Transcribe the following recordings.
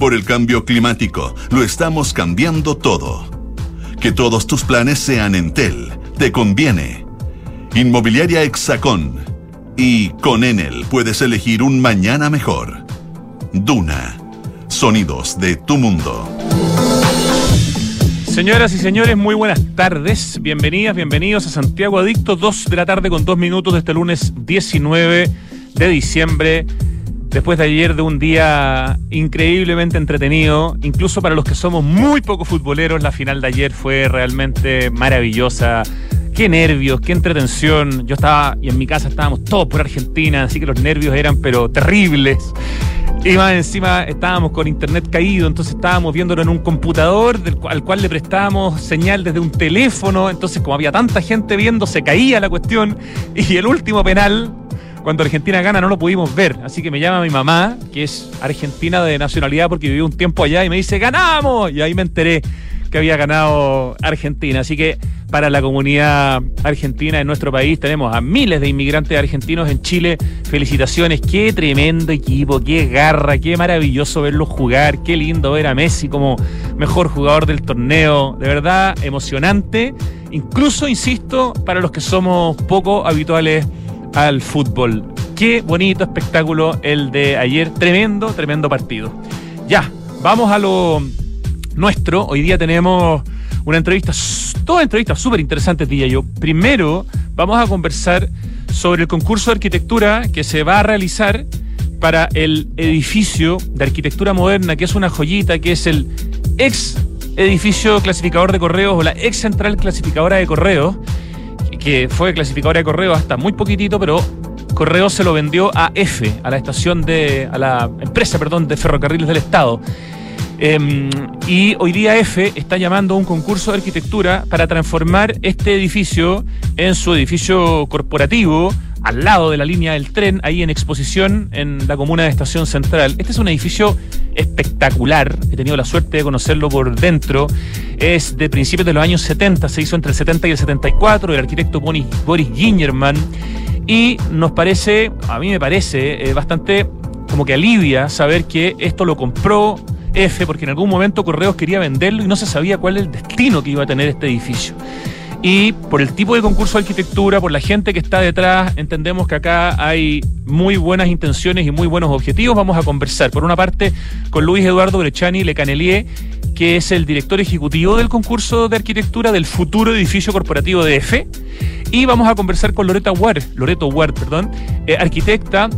Por el cambio climático, lo estamos cambiando todo. Que todos tus planes sean Entel, te conviene. Inmobiliaria Hexacón. Y con Enel puedes elegir un mañana mejor. Duna. Sonidos de tu mundo. Señoras y señores, muy buenas tardes. Bienvenidas, bienvenidos a Santiago Adicto, 2 de la tarde con 2 minutos de este lunes 19 de diciembre después de ayer de un día increíblemente entretenido, incluso para los que somos muy poco futboleros, la final de ayer fue realmente maravillosa. Qué nervios, qué entretención. Yo estaba, y en mi casa estábamos todos por Argentina, así que los nervios eran pero terribles. Y más encima estábamos con internet caído, entonces estábamos viéndolo en un computador al cual le prestábamos señal desde un teléfono, entonces como había tanta gente viendo, se caía la cuestión. Y el último penal, cuando Argentina gana no lo pudimos ver, así que me llama mi mamá, que es argentina de nacionalidad porque vivió un tiempo allá, y me dice, ganamos. Y ahí me enteré que había ganado Argentina. Así que para la comunidad argentina en nuestro país tenemos a miles de inmigrantes argentinos en Chile. Felicitaciones, qué tremendo equipo, qué garra, qué maravilloso verlos jugar, qué lindo ver a Messi como mejor jugador del torneo. De verdad, emocionante. Incluso, insisto, para los que somos poco habituales al fútbol. Qué bonito espectáculo el de ayer. Tremendo, tremendo partido. Ya, vamos a lo nuestro. Hoy día tenemos una entrevista, toda entrevista súper interesante, diría yo. Primero, vamos a conversar sobre el concurso de arquitectura que se va a realizar para el edificio de arquitectura moderna, que es una joyita, que es el ex edificio clasificador de correos o la ex central clasificadora de correos que fue clasificadora de correo hasta muy poquitito, pero Correo se lo vendió a F, a la estación de, a la empresa, perdón, de ferrocarriles del Estado. Em, y hoy día F está llamando a un concurso de arquitectura para transformar este edificio en su edificio corporativo al lado de la línea del tren, ahí en exposición en la comuna de Estación Central. Este es un edificio espectacular, he tenido la suerte de conocerlo por dentro, es de principios de los años 70, se hizo entre el 70 y el 74, el arquitecto Boris, Gingerman, y nos parece, a mí me parece, eh, bastante como que alivia saber que esto lo compró F, porque en algún momento Correos quería venderlo y no se sabía cuál es el destino que iba a tener este edificio. Y por el tipo de concurso de arquitectura, por la gente que está detrás, entendemos que acá hay muy buenas intenciones y muy buenos objetivos. Vamos a conversar, por una parte, con Luis Eduardo Brechani Lecanelier, que es el director ejecutivo del concurso de arquitectura del futuro edificio corporativo de EFE. Y vamos a conversar con Loreta Ward, Loreto Ward, perdón, eh, arquitecta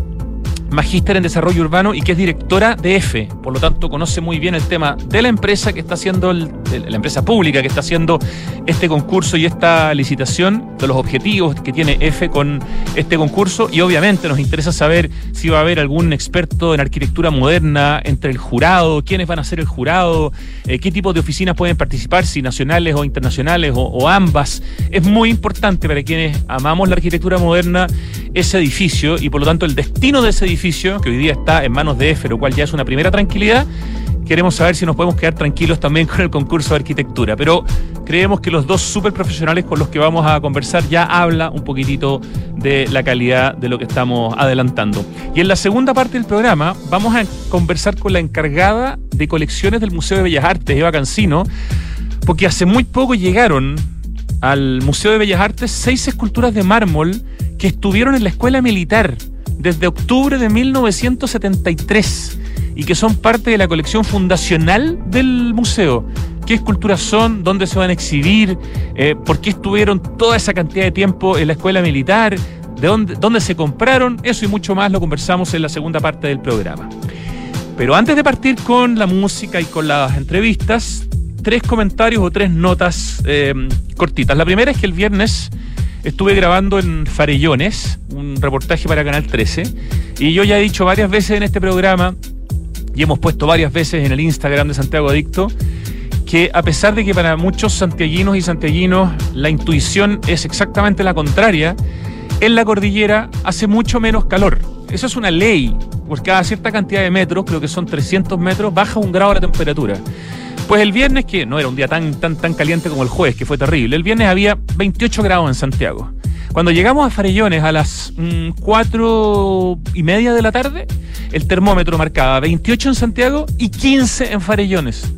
magíster en desarrollo urbano y que es directora de EFE, por lo tanto conoce muy bien el tema de la empresa que está haciendo, la empresa pública que está haciendo este concurso y esta licitación, de los objetivos que tiene EFE con este concurso y obviamente nos interesa saber si va a haber algún experto en arquitectura moderna entre el jurado, quiénes van a ser el jurado, eh, qué tipo de oficinas pueden participar, si nacionales o internacionales o ambas. Es muy importante para quienes amamos la arquitectura moderna ese edificio y por lo tanto el destino de ese edificio que hoy día está en manos de EFE, lo cual ya es una primera tranquilidad. Queremos saber si nos podemos quedar tranquilos también con el concurso de arquitectura, pero creemos que los dos super profesionales con los que vamos a conversar ya habla un poquitito de la calidad de lo que estamos adelantando. Y en la segunda parte del programa vamos a conversar con la encargada de colecciones del Museo de Bellas Artes, Eva Cancino, porque hace muy poco llegaron al Museo de Bellas Artes seis esculturas de mármol que estuvieron en la escuela militar desde octubre de 1973 y que son parte de la colección fundacional del museo. ¿Qué esculturas son? ¿Dónde se van a exhibir? Eh, ¿Por qué estuvieron toda esa cantidad de tiempo en la escuela militar? ¿De dónde, dónde se compraron? Eso y mucho más lo conversamos en la segunda parte del programa. Pero antes de partir con la música y con las entrevistas, tres comentarios o tres notas eh, cortitas. La primera es que el viernes estuve grabando en Farellones, un reportaje para Canal 13, y yo ya he dicho varias veces en este programa, y hemos puesto varias veces en el Instagram de Santiago Adicto, que a pesar de que para muchos santiaguinos y santiaguinos la intuición es exactamente la contraria, en la cordillera hace mucho menos calor. Eso es una ley. Por cada cierta cantidad de metros, creo que son 300 metros, baja un grado la temperatura. Pues el viernes, que no era un día tan, tan, tan caliente como el jueves, que fue terrible, el viernes había 28 grados en Santiago. Cuando llegamos a Farellones a las mm, cuatro y media de la tarde, el termómetro marcaba 28 en Santiago y 15 en Farellones.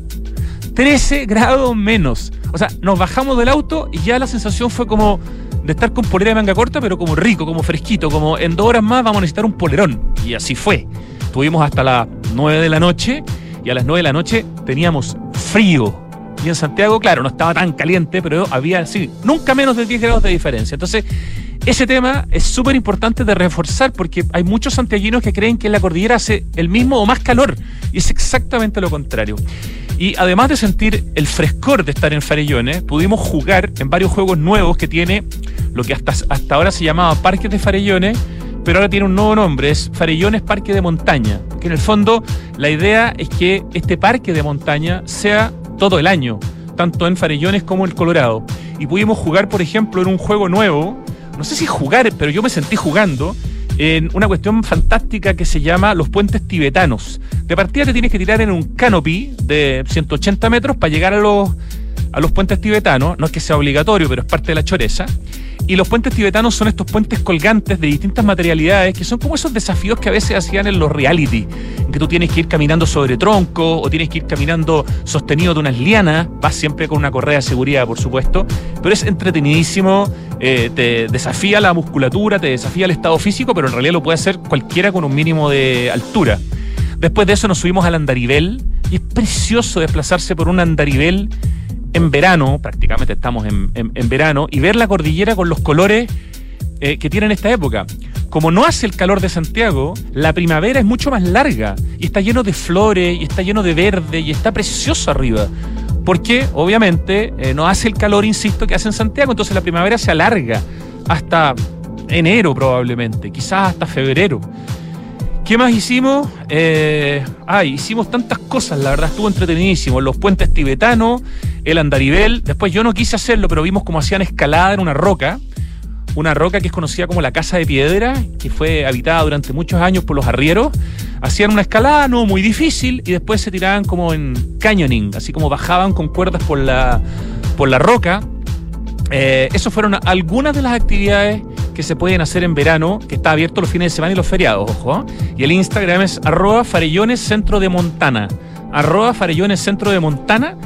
13 grados menos. O sea, nos bajamos del auto y ya la sensación fue como de estar con polera de manga corta, pero como rico, como fresquito, como en dos horas más vamos a necesitar un polerón. Y así fue. Estuvimos hasta las 9 de la noche y a las 9 de la noche teníamos frío. Y en Santiago, claro, no estaba tan caliente, pero había, sí, nunca menos de 10 grados de diferencia. Entonces, ese tema es súper importante de reforzar porque hay muchos santiaguinos que creen que en la cordillera hace el mismo o más calor y es exactamente lo contrario. Y además de sentir el frescor de estar en Farellones, pudimos jugar en varios juegos nuevos que tiene lo que hasta, hasta ahora se llamaba Parques de Farellones, pero ahora tiene un nuevo nombre, es Farellones Parque de Montaña, que en el fondo la idea es que este parque de montaña sea todo el año, tanto en Farellones como en Colorado. Y pudimos jugar, por ejemplo, en un juego nuevo, no sé si jugar, pero yo me sentí jugando, en una cuestión fantástica que se llama los puentes tibetanos. De partida te tienes que tirar en un canopy de 180 metros para llegar a los, a los puentes tibetanos. No es que sea obligatorio, pero es parte de la choreza. Y los puentes tibetanos son estos puentes colgantes de distintas materialidades que son como esos desafíos que a veces hacían en los reality, en que tú tienes que ir caminando sobre tronco o tienes que ir caminando sostenido de unas lianas, vas siempre con una correa de seguridad, por supuesto, pero es entretenidísimo, eh, te desafía la musculatura, te desafía el estado físico, pero en realidad lo puede hacer cualquiera con un mínimo de altura. Después de eso nos subimos al andarivel y es precioso desplazarse por un andarivel en verano, prácticamente estamos en, verano, y ver la cordillera con los colores eh, que tiene en esta época. Como no hace el calor de Santiago, la primavera es mucho más larga y está lleno de flores y está lleno de verde y está precioso arriba. Porque obviamente eh, no hace el calor, insisto, que hace en Santiago, entonces la primavera se alarga hasta enero probablemente, quizás hasta febrero. ¿Qué más hicimos? Eh, ay, hicimos tantas cosas, la verdad estuvo entretenidísimo. Los puentes tibetanos, el andarivel. Después yo no quise hacerlo, pero vimos cómo hacían escalada en una roca. Una roca que es conocida como la Casa de Piedra, que fue habitada durante muchos años por los arrieros. Hacían una escalada no muy difícil y después se tiraban como en canyoning, así como bajaban con cuerdas por la, por la roca. Eh, Esas fueron algunas de las actividades que se pueden hacer en verano, que está abierto los fines de semana y los feriados, ojo. Y el Instagram es arroba farellones centro de Montana. Arroba farellones centro de Montana.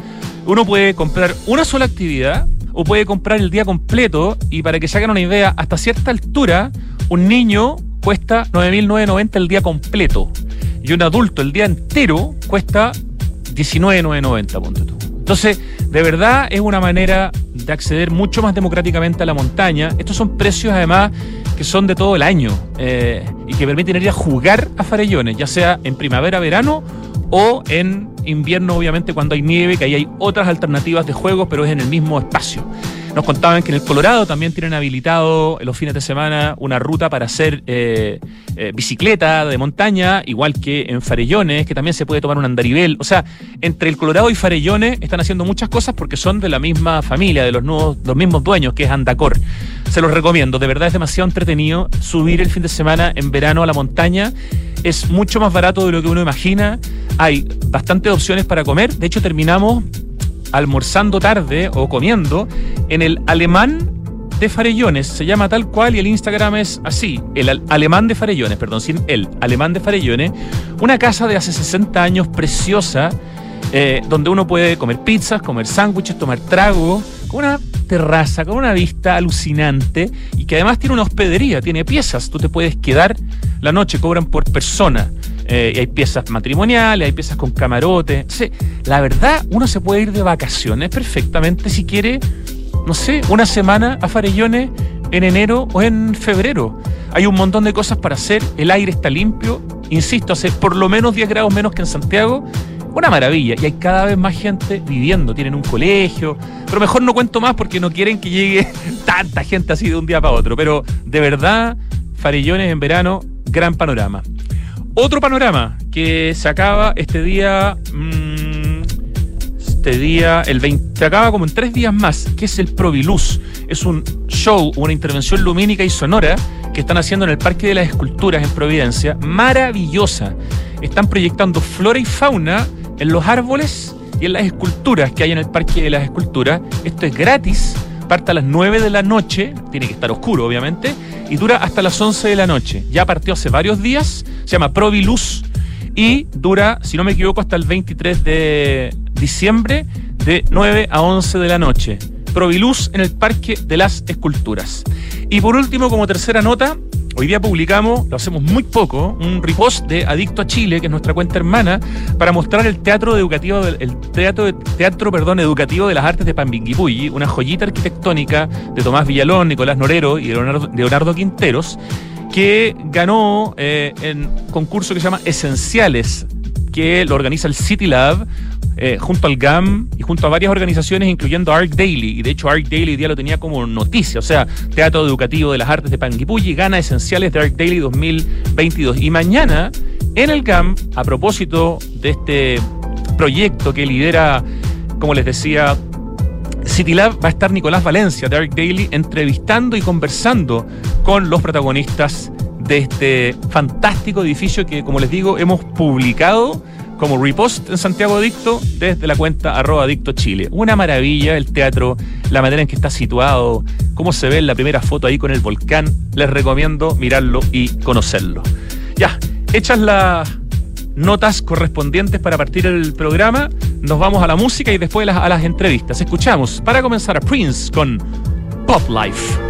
Uno puede comprar una sola actividad o puede comprar el día completo y para que se hagan una idea, hasta cierta altura, un niño cuesta 9.990 el día completo y un adulto el día entero cuesta 19.990, ponte tú. Entonces, de verdad es una manera de acceder mucho más democráticamente a la montaña. Estos son precios además que son de todo el año eh, y que permiten ir a jugar a farellones, ya sea en primavera, verano o en invierno, obviamente, cuando hay nieve, que ahí hay otras alternativas de juego, pero es en el mismo espacio. Nos contaban que en el Colorado también tienen habilitado los fines de semana una ruta para hacer eh, eh, bicicleta de montaña, igual que en Farellones, que también se puede tomar un andarivel. O sea, entre el Colorado y Farellones están haciendo muchas cosas porque son de la misma familia, de los, nuevos, los mismos dueños, que es Andacor. Se los recomiendo, de verdad es demasiado entretenido subir el fin de semana en verano a la montaña. Es mucho más barato de lo que uno imagina. Hay bastantes opciones para comer. De hecho, terminamos almorzando tarde o comiendo en el alemán de Farellones. Se llama tal cual y el Instagram es así. El alemán de Farellones, perdón, sin el alemán de Farellones. Una casa de hace 60 años preciosa. Eh, donde uno puede comer pizzas, comer sándwiches, tomar trago, con una terraza, con una vista alucinante y que además tiene una hospedería, tiene piezas. Tú te puedes quedar la noche, cobran por persona. Eh, y hay piezas matrimoniales, hay piezas con camarote. la verdad, uno se puede ir de vacaciones perfectamente si quiere, no sé, una semana a Farellones en enero o en febrero. Hay un montón de cosas para hacer, el aire está limpio, insisto, hace por lo menos 10 grados menos que en Santiago. Una maravilla, y hay cada vez más gente viviendo, tienen un colegio, pero mejor no cuento más porque no quieren que llegue tanta gente así de un día para otro, pero de verdad, Farellones en verano, gran panorama. Otro panorama que se acaba este día. Mm, este día, el 20, se acaba como en tres días más, que es el Proviluz. Es un show, una intervención lumínica y sonora que están haciendo en el Parque de las Esculturas en Providencia. Maravillosa. Están proyectando flora y fauna en los árboles y en las esculturas que hay en el Parque de las Esculturas. Esto es gratis parte a las 9 de la noche, tiene que estar oscuro obviamente, y dura hasta las 11 de la noche. Ya partió hace varios días, se llama Proviluz y dura, si no me equivoco, hasta el 23 de diciembre de 9 a 11 de la noche. Proviluz en el Parque de las Esculturas. Y por último, como tercera nota, Hoy día publicamos, lo hacemos muy poco, un repost de Adicto a Chile, que es nuestra cuenta hermana, para mostrar el teatro educativo, el teatro, teatro perdón, educativo de las artes de Pambinguipulli, una joyita arquitectónica de Tomás Villalón, Nicolás Norero y Leonardo, Quinteros, que ganó eh, en concurso que se llama Esenciales, que lo organiza el City Lab, eh, junto al GAM y junto a varias organizaciones, incluyendo Arc Daily. Y de hecho, Arc Daily día lo tenía como noticia. O sea, Teatro Educativo de las Artes de Panguipulli gana esenciales de Arc Daily 2022. Y mañana, en el GAM, a propósito de este proyecto que lidera, como les decía, City Lab, va a estar Nicolás Valencia de Arc Daily entrevistando y conversando con los protagonistas de este fantástico edificio que, como les digo, hemos publicado como repost en Santiago Adicto desde la cuenta arroba Chile. Una maravilla el teatro, la manera en que está situado, cómo se ve en la primera foto ahí con el volcán. Les recomiendo mirarlo y conocerlo. Ya, hechas las notas correspondientes para partir el programa, nos vamos a la música y después a las, a las entrevistas. Escuchamos para comenzar a Prince con Pop Life.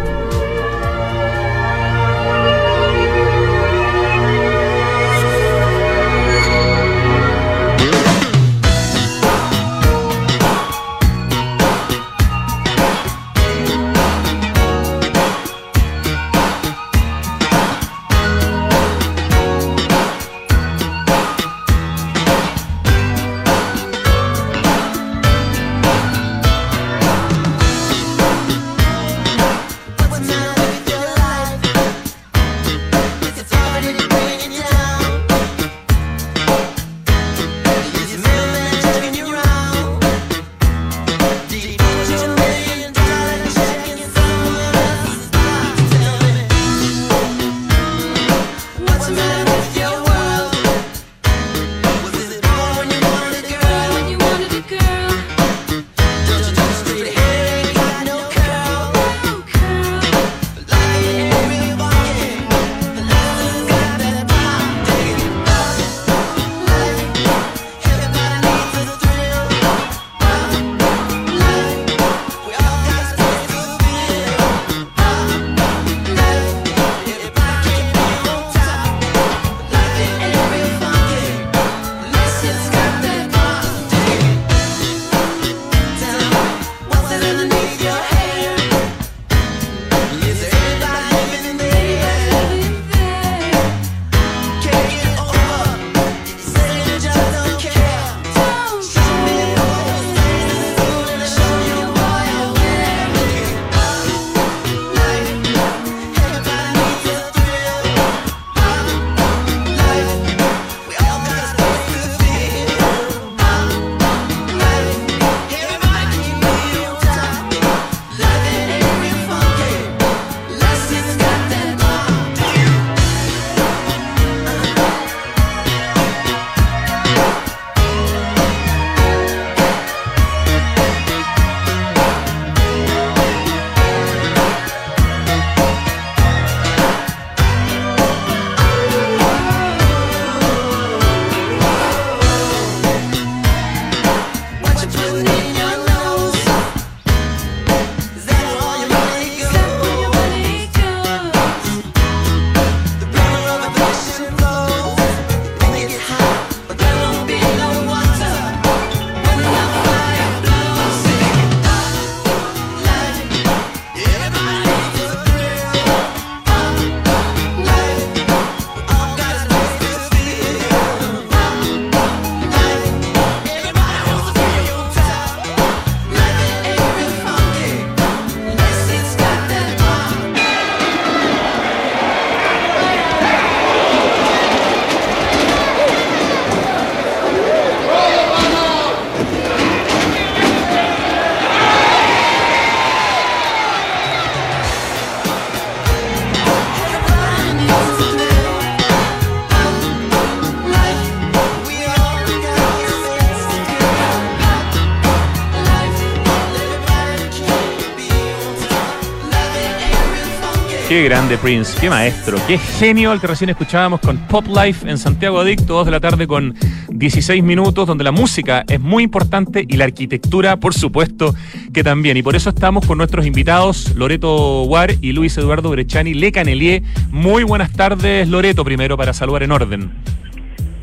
Grande Prince, qué maestro, qué genio el que recién escuchábamos con Pop Life en Santiago Adicto, 2 de la tarde con 16 minutos, donde la música es muy importante y la arquitectura, por supuesto, que también. Y por eso estamos con nuestros invitados, Loreto Guar y Luis Eduardo Brechani Le Canelier. Muy buenas tardes, Loreto, primero para saludar en orden.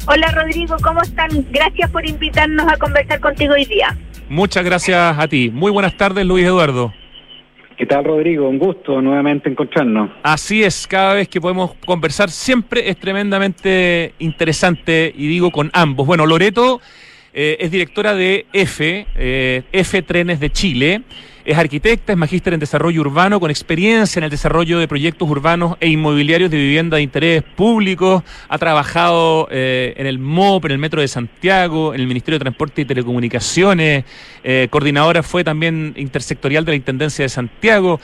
Hola Rodrigo, ¿cómo están? Gracias por invitarnos a conversar contigo hoy día. Muchas gracias a ti. Muy buenas tardes, Luis Eduardo. ¿Qué tal, Rodrigo? Un gusto nuevamente encontrarnos. Así es, cada vez que podemos conversar siempre es tremendamente interesante y digo con ambos. Bueno, Loreto eh, es directora de F, eh, F Trenes de Chile. Es arquitecta, es magíster en desarrollo urbano con experiencia en el desarrollo de proyectos urbanos e inmobiliarios de vivienda de interés público. Ha trabajado eh, en el MOP, en el Metro de Santiago, en el Ministerio de Transporte y Telecomunicaciones. Eh, coordinadora fue también intersectorial de la Intendencia de Santiago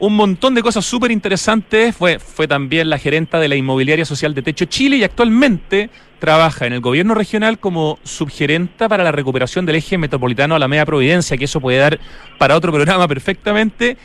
un montón de cosas súper interesantes. Fue, fue también la gerenta de la Inmobiliaria Social de Techo Chile y actualmente trabaja en el gobierno regional como subgerenta para la recuperación del eje metropolitano a la media Providencia, que eso puede dar para otro programa perfectamente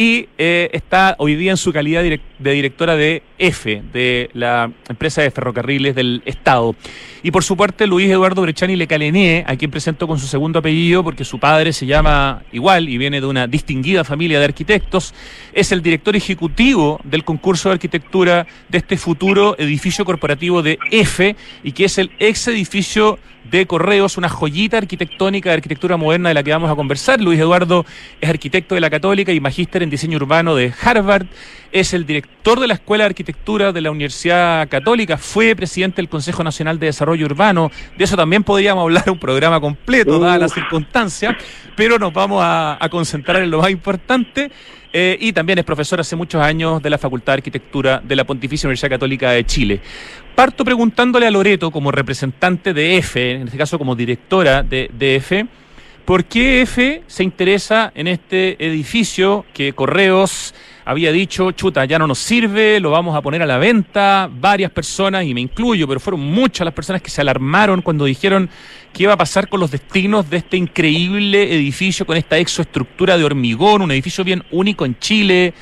y eh, está hoy día en su calidad de directora de EFE, de la empresa de ferrocarriles del Estado. Y por su parte, Luis Eduardo Brechani Le Calenier, a quien presento con su segundo apellido porque su padre se llama igual y viene de una distinguida familia de arquitectos, es el director ejecutivo del concurso de arquitectura de este futuro edificio corporativo de EFE y que es el ex edificio de Correos, una joyita arquitectónica de arquitectura moderna de la que vamos a conversar. Luis Eduardo es arquitecto de la Católica y magíster en diseño urbano de Harvard. Es el director de la Escuela de Arquitectura de la Universidad Católica. Fue presidente del Consejo Nacional de Desarrollo Urbano. De eso también podríamos hablar un programa completo, dadas las circunstancias, pero nos vamos a, a concentrar en lo más importante. Eh, y también es profesor hace muchos años de la Facultad de Arquitectura de la Pontificia Universidad Católica de Chile. Parto preguntándole a Loreto, como representante de EFE, en este caso como directora de, de EFE, ¿por qué EFE se interesa en este edificio que Correos había dicho, chuta, ya no nos sirve, lo vamos a poner a la venta. Varias personas, y me incluyo, pero fueron muchas las personas que se alarmaron cuando dijeron qué iba a pasar con los destinos de este increíble edificio con esta exoestructura de hormigón, un edificio bien único en Chile.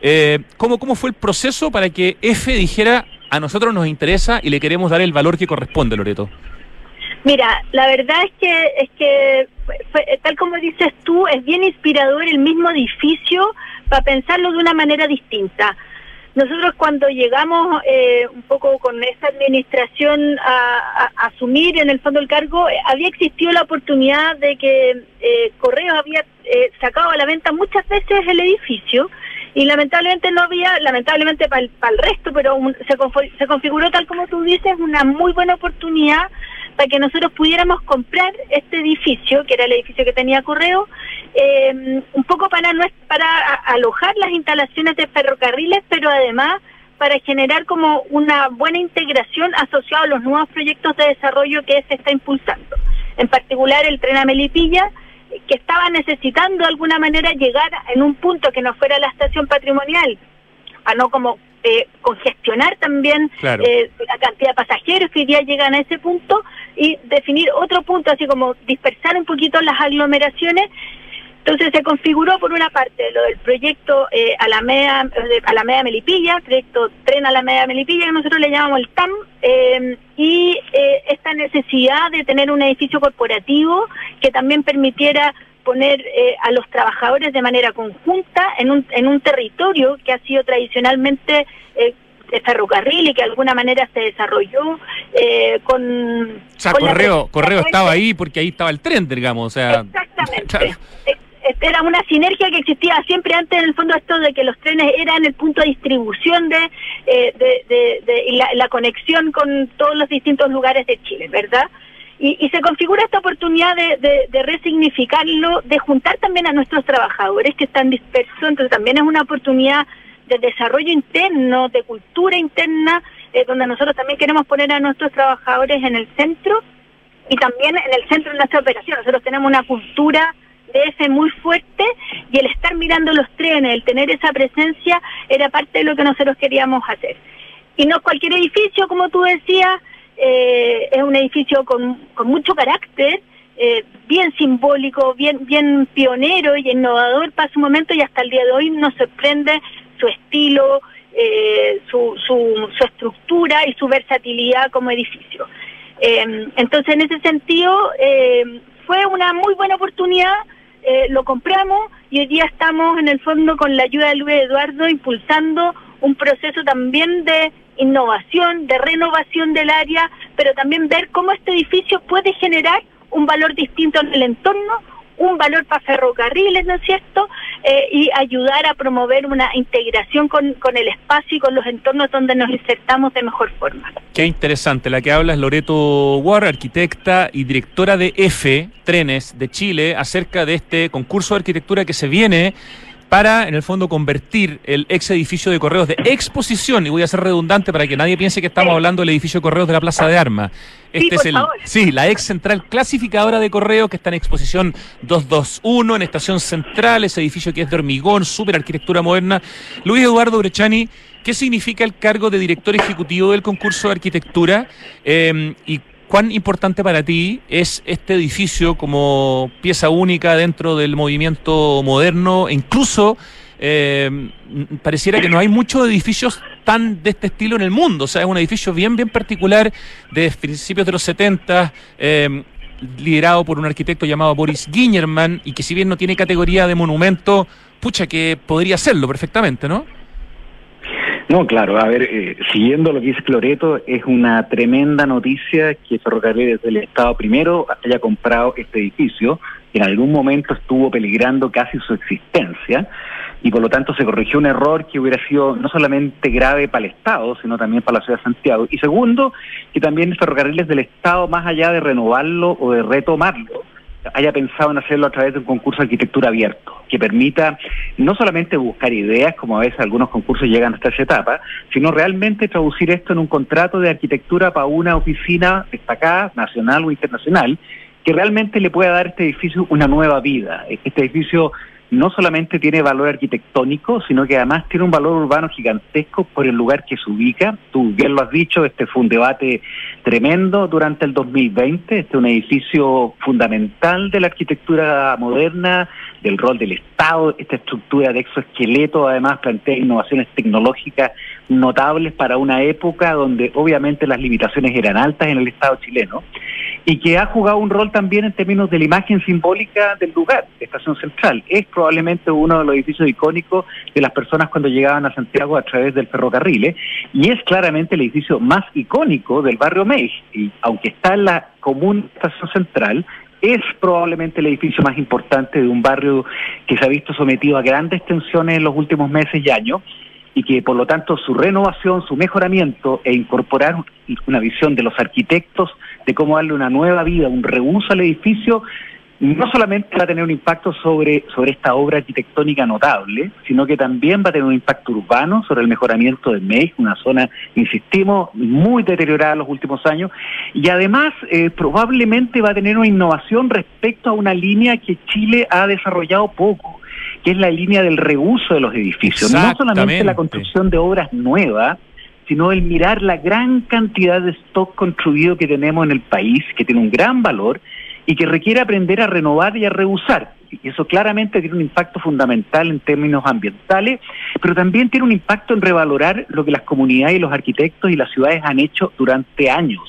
Eh, ¿cómo, ¿Cómo fue el proceso para que F dijera a nosotros nos interesa y le queremos dar el valor que corresponde, Loreto? Mira, la verdad es que es que tal como dices tú, es bien inspirador el mismo edificio para pensarlo de una manera distinta. Nosotros cuando llegamos eh, un poco con esta administración a, asumir en el fondo el cargo, eh, había existido la oportunidad de que eh, Correos había sacado a la venta muchas veces el edificio y lamentablemente no había, lamentablemente para el, resto, pero se, se configuró tal como tú dices, una muy buena oportunidad para que nosotros pudiéramos comprar este edificio, que era el edificio que tenía correo, eh, un poco para, para alojar las instalaciones de ferrocarriles, pero además para generar como una buena integración asociada a los nuevos proyectos de desarrollo que se está impulsando. En particular el tren a Melipilla, que estaba necesitando de alguna manera llegar en un punto que no fuera la estación patrimonial, a no como eh, congestionar también eh, la cantidad de pasajeros que hoy día llegan a ese punto y definir otro punto, así como dispersar un poquito las aglomeraciones. Entonces se configuró por una parte lo del proyecto eh, Alameda, Alameda Melipilla, proyecto Tren Alameda Melipilla, que nosotros le llamamos el TAM, eh, y esta necesidad de tener un edificio corporativo que también permitiera poner eh, a los trabajadores de manera conjunta en un, en un territorio que ha sido tradicionalmente eh, de ferrocarril y que de alguna manera se desarrolló eh, con... O sea, Correo, Correo estaba ahí porque ahí estaba el tren, digamos, o sea... Exactamente. Era una sinergia que existía siempre antes, en el fondo, esto de que los trenes eran el punto de distribución de, de, la, la conexión con todos los distintos lugares de Chile, ¿verdad? Y, se configura esta oportunidad de, resignificarlo, de juntar también a nuestros trabajadores que están dispersos, entonces también es una oportunidad de desarrollo interno, de cultura interna, eh, donde nosotros también queremos poner a nuestros trabajadores en el centro y también en el centro de nuestra operación. Nosotros tenemos una cultura de ese muy fuerte y el estar mirando los trenes, el tener esa presencia, era parte de lo que nosotros queríamos hacer. Y no cualquier edificio, como tú decías, eh, es un edificio con, con mucho carácter, eh, bien simbólico, bien, bien pionero y innovador para su momento y hasta el día de hoy nos sorprende su estilo, eh, su, su, su, estructura y su versatilidad como edificio. Eh, entonces, en ese sentido, eh, fue una muy buena oportunidad, lo compramos y hoy día estamos en el fondo con la ayuda de Luis Eduardo impulsando un proceso también de innovación, de renovación del área, pero también ver cómo este edificio puede generar un valor distinto en el entorno, un valor para ferrocarriles, ¿no es cierto? Eh, y ayudar a promover una integración con, con, el espacio y con los entornos donde nos insertamos de mejor forma. Qué interesante. La que habla es Loreto War, arquitecta y directora de EFE, Trenes de Chile, acerca de este concurso de arquitectura que se viene para, en el fondo, convertir el ex edificio de correos de exposición, y voy a ser redundante para que nadie piense que estamos hablando del edificio de correos de la Plaza de Armas. Este es el, sí, la ex central clasificadora de correos que está en exposición 221 en Estación Central, ese edificio que es de hormigón, súper arquitectura moderna. Luis Eduardo Brechani, ¿qué significa el cargo de director ejecutivo del concurso de arquitectura? Eh, y ¿Cuán importante para ti es este edificio como pieza única dentro del movimiento moderno? incluso eh, pareciera que no hay muchos edificios tan de este estilo en el mundo. O sea, es un edificio bien, bien particular de principios de los 70, eh, liderado por un arquitecto llamado Boris Guiñerman, y que si bien no tiene categoría de monumento, pucha que podría serlo perfectamente, ¿no? No, claro, a ver, eh, siguiendo lo que dice Cloreto, es una tremenda noticia que Ferrocarriles del Estado primero haya comprado este edificio, que en algún momento estuvo peligrando casi su existencia, y por lo tanto se corrigió un error que hubiera sido no solamente grave para el Estado, sino también para la ciudad de Santiago. Y segundo, que también Ferrocarriles del Estado, más allá de renovarlo o de retomarlo, haya pensado en hacerlo a través de un concurso de arquitectura abierto, que permita no solamente buscar ideas, como a veces algunos concursos llegan hasta esa etapa, sino realmente traducir esto en un contrato de arquitectura para una oficina destacada, nacional o internacional, que realmente le pueda dar a este edificio una nueva vida. Este edificio no solamente tiene valor arquitectónico, sino que además tiene un valor urbano gigantesco por el lugar que se ubica. Tú bien lo has dicho, este fue un debate tremendo durante el 2020. Este es un edificio fundamental de la arquitectura moderna, del rol del Estado. Esta estructura de exoesqueleto además plantea innovaciones tecnológicas notables para una época donde obviamente las limitaciones eran altas en el Estado chileno y que ha jugado un rol también en términos de la imagen simbólica del lugar, Estación Central. Es probablemente uno de los edificios icónicos de las personas cuando llegaban a Santiago a través del ferrocarril ¿eh? y es claramente el edificio más icónico del barrio Meij. Y aunque está en la común Estación Central, es probablemente el edificio más importante de un barrio que se ha visto sometido a grandes tensiones en los últimos meses y años y que por lo tanto su renovación, su mejoramiento e incorporar una visión de los arquitectos de cómo darle una nueva vida, un reuso al edificio, no solamente va a tener un impacto sobre, sobre esta obra arquitectónica notable, sino que también va a tener un impacto urbano sobre el mejoramiento de MEIS, una zona, insistimos, muy deteriorada en los últimos años, y además eh, probablemente va a tener una innovación respecto a una línea que Chile ha desarrollado poco que es la línea del reuso de los edificios. No solamente la construcción de obras nuevas, sino el mirar la gran cantidad de stock construido que tenemos en el país, que tiene un gran valor y que requiere aprender a renovar y a reusar. Y eso claramente tiene un impacto fundamental en términos ambientales, pero también tiene un impacto en revalorar lo que las comunidades y los arquitectos y las ciudades han hecho durante años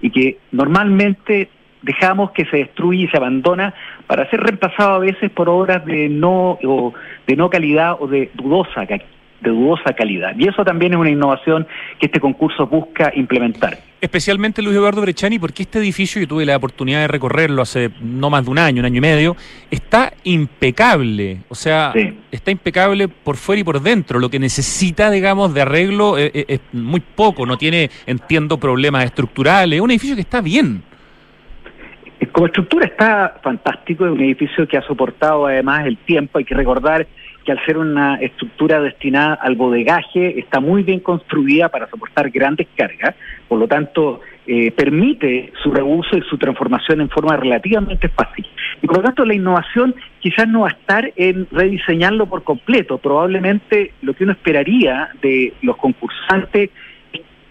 y que normalmente dejamos que se destruye y se abandona para ser reemplazado a veces por obras de no o de no calidad o de dudosa de dudosa calidad. Y eso también es una innovación que este concurso busca implementar. Especialmente Luis Eduardo Brechani, porque este edificio, yo tuve la oportunidad de recorrerlo hace no más de un año, un año y medio, está impecable. O sea, está impecable por fuera y por dentro. Lo que necesita, digamos, de arreglo es, es muy poco. No tiene, entiendo, problemas estructurales. Es un edificio que está bien. Como estructura está fantástico, es un edificio que ha soportado además el tiempo, hay que recordar que al ser una estructura destinada al bodegaje está muy bien construida para soportar grandes cargas, por lo tanto eh, permite su reuso y su transformación en forma relativamente fácil. Y por lo tanto la innovación quizás no va a estar en rediseñarlo por completo, probablemente lo que uno esperaría de los concursantes,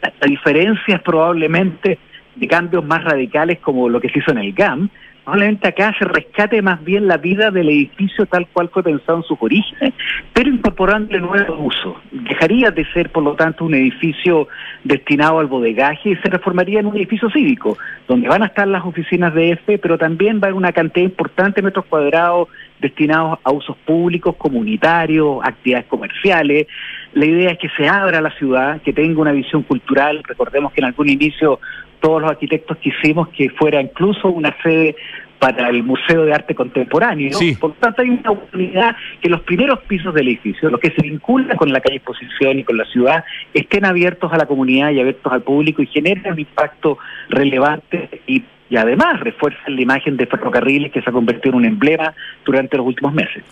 la diferencia es probablemente de cambios más radicales como lo que se hizo en el GAM, Probablemente acá se rescate más bien la vida del edificio tal cual fue pensado en sus orígenes, pero incorporándole nuevos usos. Dejaría de ser, por lo tanto, un edificio destinado al bodegaje y se reformaría en un edificio cívico, donde van a estar las oficinas de EFE, pero también va a haber una cantidad importante de metros cuadrados destinados a usos públicos, comunitarios, actividades comerciales. La idea es que se abra la ciudad, que tenga una visión cultural. Recordemos que en algún inicio todos los arquitectos quisimos que fuera incluso una sede para el Museo de Arte Contemporáneo. Por lo tanto, hay una oportunidad que los primeros pisos del edificio, los que se vinculan con la calle Exposición y con la ciudad, estén abiertos a la comunidad y abiertos al público y generen un impacto relevante y, además refuerzan la imagen de ferrocarriles que se ha convertido en un emblema durante los últimos meses.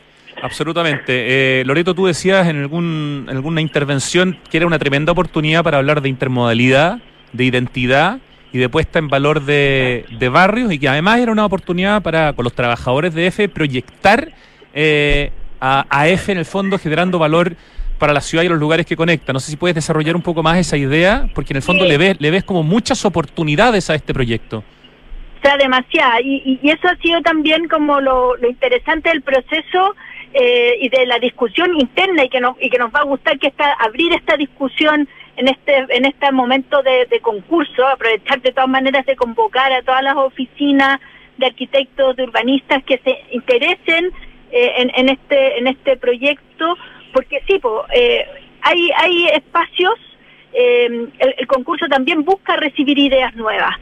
Absolutamente. Eh, Loreto, tú decías en, algún, en alguna intervención que era una tremenda oportunidad para hablar de intermodalidad, de identidad y de puesta en valor de, barrios y que además era una oportunidad para con los trabajadores de EFE proyectar eh, a, a EFE en el fondo generando valor para la ciudad y los lugares que conecta. No sé si puedes desarrollar un poco más esa idea, porque en el fondo le ves, le ves como muchas oportunidades a este proyecto. O sea, demasiada. Y, y, eso ha sido también como lo, lo interesante del proceso eh, y de la discusión interna y que, nos, y que nos va a gustar que esta, abrir esta discusión en este en este momento de, concurso, aprovechar de todas maneras de convocar a todas las oficinas de arquitectos, de urbanistas que se interesen eh, en, este en este proyecto, porque sí, eh, hay hay espacios. Eh, el, concurso también busca recibir ideas nuevas,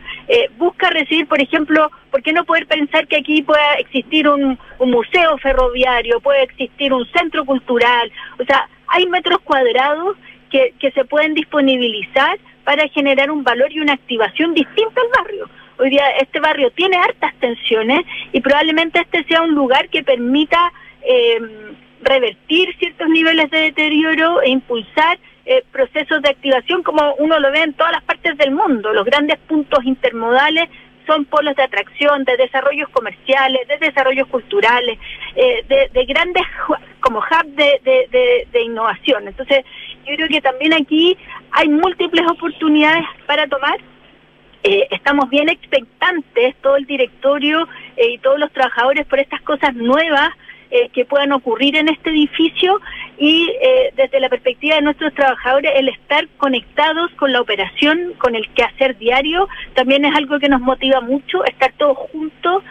busca recibir, por ejemplo, ¿por qué no poder pensar que aquí pueda existir un, un museo ferroviario, puede existir un centro cultural? O sea, hay metros cuadrados que, se pueden disponibilizar para generar un valor y una activación distinta al barrio. Hoy día este barrio tiene hartas tensiones y probablemente este sea un lugar que permita em, revertir ciertos niveles de deterioro e impulsar eh, procesos de activación como uno lo ve en todas las partes del mundo. Los grandes puntos intermodales son polos de atracción, de desarrollos comerciales, de desarrollos culturales, eh, de, grandes como hub de, de, de, innovación. Entonces, yo creo que también aquí hay múltiples oportunidades para tomar. Eh, estamos bien expectantes, todo el directorio eh, y todos los trabajadores, por estas cosas nuevas eh, que puedan ocurrir en este edificio y desde la perspectiva de nuestros trabajadores el estar conectados con la operación, con el quehacer diario, también es algo que nos motiva mucho, estar todos juntos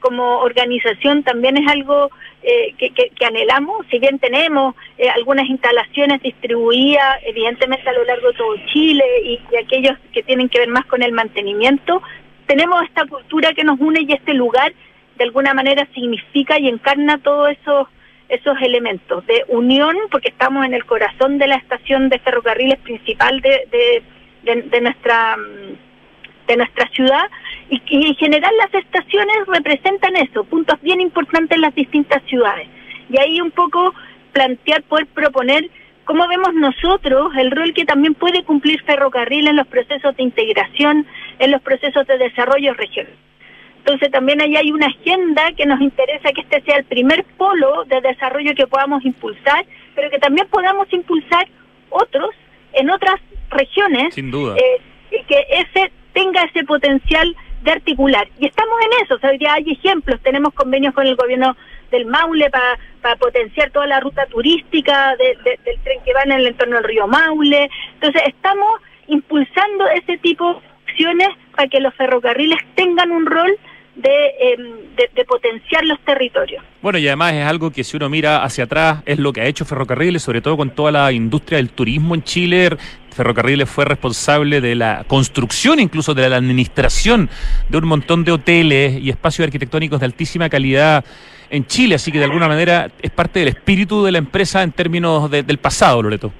como organización también es algo eh, que, anhelamos, si bien tenemos eh, algunas instalaciones distribuidas evidentemente a lo largo de todo Chile y, aquellos que tienen que ver más con el mantenimiento, tenemos esta cultura que nos une y este lugar de alguna manera significa y encarna todos esos esos elementos de unión, porque estamos en el corazón de la estación de ferrocarriles principal de, de nuestra de nuestra ciudad y, en general las estaciones representan eso, puntos bien importantes en las distintas ciudades. Y ahí un poco plantear, poder proponer cómo vemos nosotros el rol que también puede cumplir ferrocarril en los procesos de integración, en los procesos de desarrollo regional. Entonces también ahí hay una agenda que nos interesa que este sea el primer polo de desarrollo que podamos impulsar, pero que también podamos impulsar otros en otras regiones. Sin duda. Eh, y que ese tenga ese potencial de articular. Y estamos en eso, o sea, hoy día hay ejemplos, tenemos convenios con el gobierno del Maule para potenciar toda la ruta turística del tren que va en el entorno del río Maule. Entonces, estamos impulsando ese tipo de acciones para que los ferrocarriles tengan un rol Em, de, potenciar los territorios. Bueno, y además es algo que si uno mira hacia atrás es lo que ha hecho Ferrocarriles, sobre todo con toda la industria del turismo en Chile. Ferrocarriles fue responsable de la construcción, incluso de la administración de un montón de hoteles y espacios arquitectónicos de altísima calidad en Chile, así que de alguna manera es parte del espíritu de la empresa en términos del pasado, Loreto.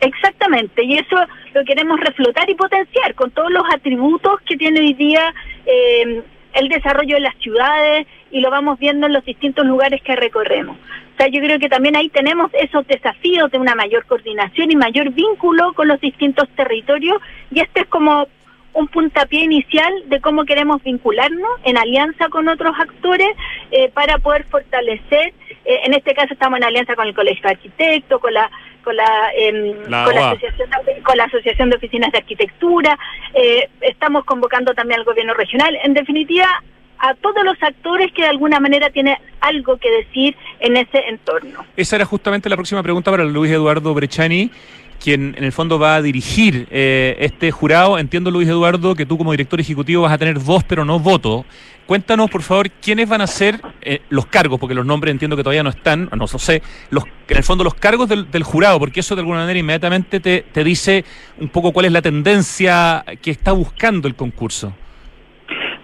Exactamente, y eso lo queremos reflotar y potenciar con todos los atributos que tiene hoy día eh, el desarrollo de las ciudades y lo vamos viendo en los distintos lugares que recorremos. O sea, yo creo que también ahí tenemos esos desafíos de una mayor coordinación y mayor vínculo con los distintos territorios y este es como un puntapié inicial de cómo queremos vincularnos en alianza con otros actores eh, para poder fortalecer, eh, en este caso estamos en alianza con el Colegio de Arquitectos, con la con la, em, con, la asociación, con la Asociación de Oficinas de Arquitectura, eh, estamos convocando también al gobierno regional. En definitiva, a todos los actores que de alguna manera tienen algo que decir en ese entorno. Esa era justamente la próxima pregunta para Luis Eduardo Brechani quien en el fondo va a dirigir eh, este jurado. Entiendo, Luis Eduardo, que tú como director ejecutivo vas a tener voz pero no voto. Cuéntanos, por favor, quiénes van a ser eh, los cargos, porque los nombres entiendo que todavía no están, no sé, los, en el fondo los cargos del, del jurado, porque eso de alguna manera inmediatamente te, te dice un poco cuál es la tendencia que está buscando el concurso.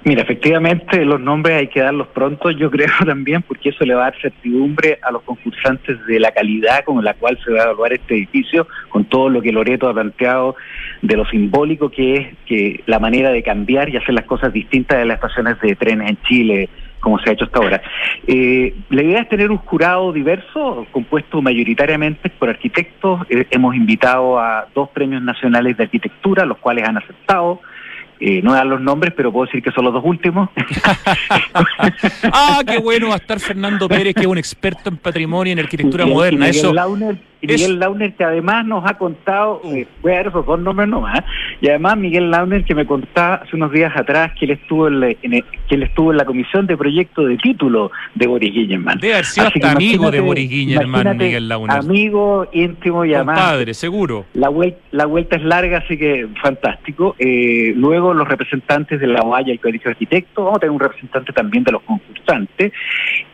Mira, efectivamente los nombres hay que darlos pronto, yo creo también, porque eso le va a dar certidumbre a los concursantes de la calidad con la cual se va a evaluar este edificio, con todo lo que Loreto ha planteado de lo simbólico que es que la manera de cambiar y hacer las cosas distintas de las estaciones de trenes en Chile, como se ha hecho hasta ahora. Eh, la idea es tener un jurado diverso, compuesto mayoritariamente por arquitectos. Eh, hemos invitado a dos premios nacionales de arquitectura, los cuales han aceptado. Eh, no dan los nombres, pero puedo decir que son los dos últimos. ah, qué bueno va a estar Fernando Pérez, que es un experto en patrimonio y en arquitectura moderna. Miguel Eso. Launer, y Miguel Launer, que además nos ha contado, uh. eh, voy a dar esos dos nombres nomás, y además Miguel Launer, que me contaba hace unos días atrás que él estuvo en, la, en el, que él estuvo en la comisión de proyecto de título de Boris Guillerman. Debe haber sido hasta amigo de Boris Guillerman, Miguel Launer. Amigo, íntimo y además. Padre, seguro. La vuelta, la vuelta es larga, así que fantástico. Eh, luego los representantes de la y el Colegio de Arquitectos, vamos a tener un representante también de los concursantes,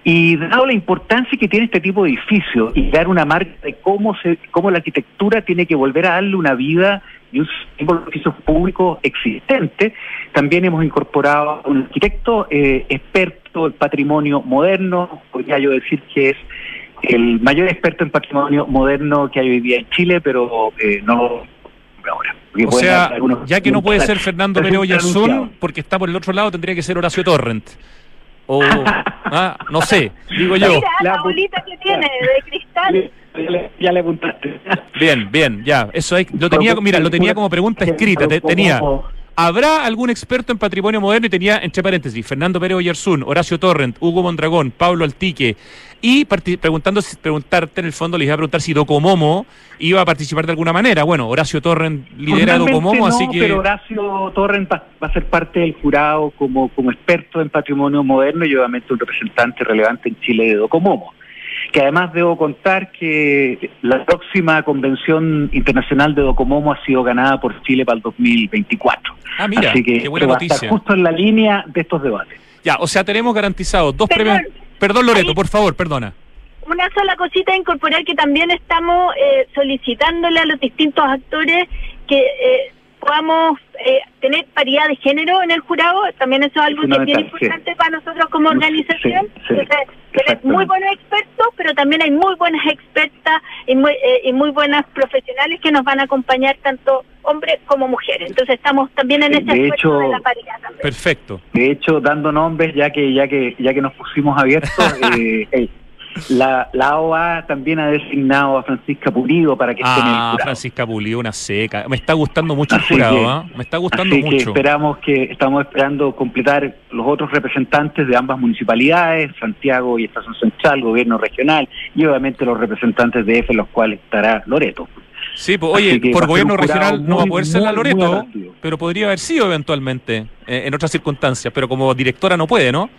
y dado la importancia que tiene este tipo de edificio y dar una marca de cómo se cómo la arquitectura tiene que volver a darle una vida y un símbolo de edificios públicos existente, también hemos incorporado a un arquitecto eh, experto en patrimonio moderno, podría yo decir que es el mayor experto en patrimonio moderno que hay hoy día en Chile, pero eh, no ahora. O sea, ya que no puede ser Fernando Pérez Oyarzún, porque está por el otro lado, tendría que ser Horacio Torrent. O, ah, no sé, digo yo. Mira, la bolita que tiene de cristal. Ya le, ya le apuntaste. Bien, bien, ya. Eso es, lo tenía, mira, lo tenía como pregunta escrita. Te, tenía. ¿Habrá algún experto en patrimonio moderno? Y tenía, entre paréntesis, Fernando Pérez Oyarzún, Horacio Torrent, Hugo Mondragón, Pablo Altique. Y preguntando, preguntarte, en el fondo, les iba a preguntar si Docomomo iba a participar de alguna manera. Bueno, Horacio Torrent lidera Docomomo, no, así que. Pero Horacio Torrent va, va, a ser parte del jurado como, como experto en patrimonio moderno y obviamente un representante relevante en Chile de Docomomo que además debo contar que la próxima convención internacional de Docomomo ha sido ganada por Chile para el 2024. Ah, mira, Así que qué buena va noticia. a estar justo en la línea de estos debates. Ya, o sea, tenemos garantizados dos Perdón, premios. Perdón, Loreto, ahí, por favor, perdona. Una sola cosita a incorporar que también estamos eh, solicitándole a los distintos actores que eh, podamos eh, tener paridad de género en el jurado, también eso es algo que es bien importante sí. para nosotros como organización. Sí, sí, Entonces, tener muy buenos expertos, pero también hay muy buenas expertas y muy, eh, y muy buenas profesionales que nos van a acompañar tanto hombres como mujeres. Entonces estamos también en ese de hecho, de la paridad también. Perfecto. De hecho, dando nombres, ya que ya que ya que nos pusimos abiertos, eh, la, la OA también ha designado a Francisca Pulido para que ah, esté en el jurado. Francisca Pulido, una seca. Me está gustando mucho el jurado, ¿eh? Me está gustando así mucho. Que esperamos que estamos esperando completar los otros representantes de ambas municipalidades, Santiago y Estación Central, Gobierno Regional, y obviamente los representantes de EFE, los cuales estará Loreto. Sí, pues, oye, por gobierno regional no va a poder ser la Loreto, pero podría haber sido eventualmente eh, en otras circunstancias, pero como directora no puede, ¿no?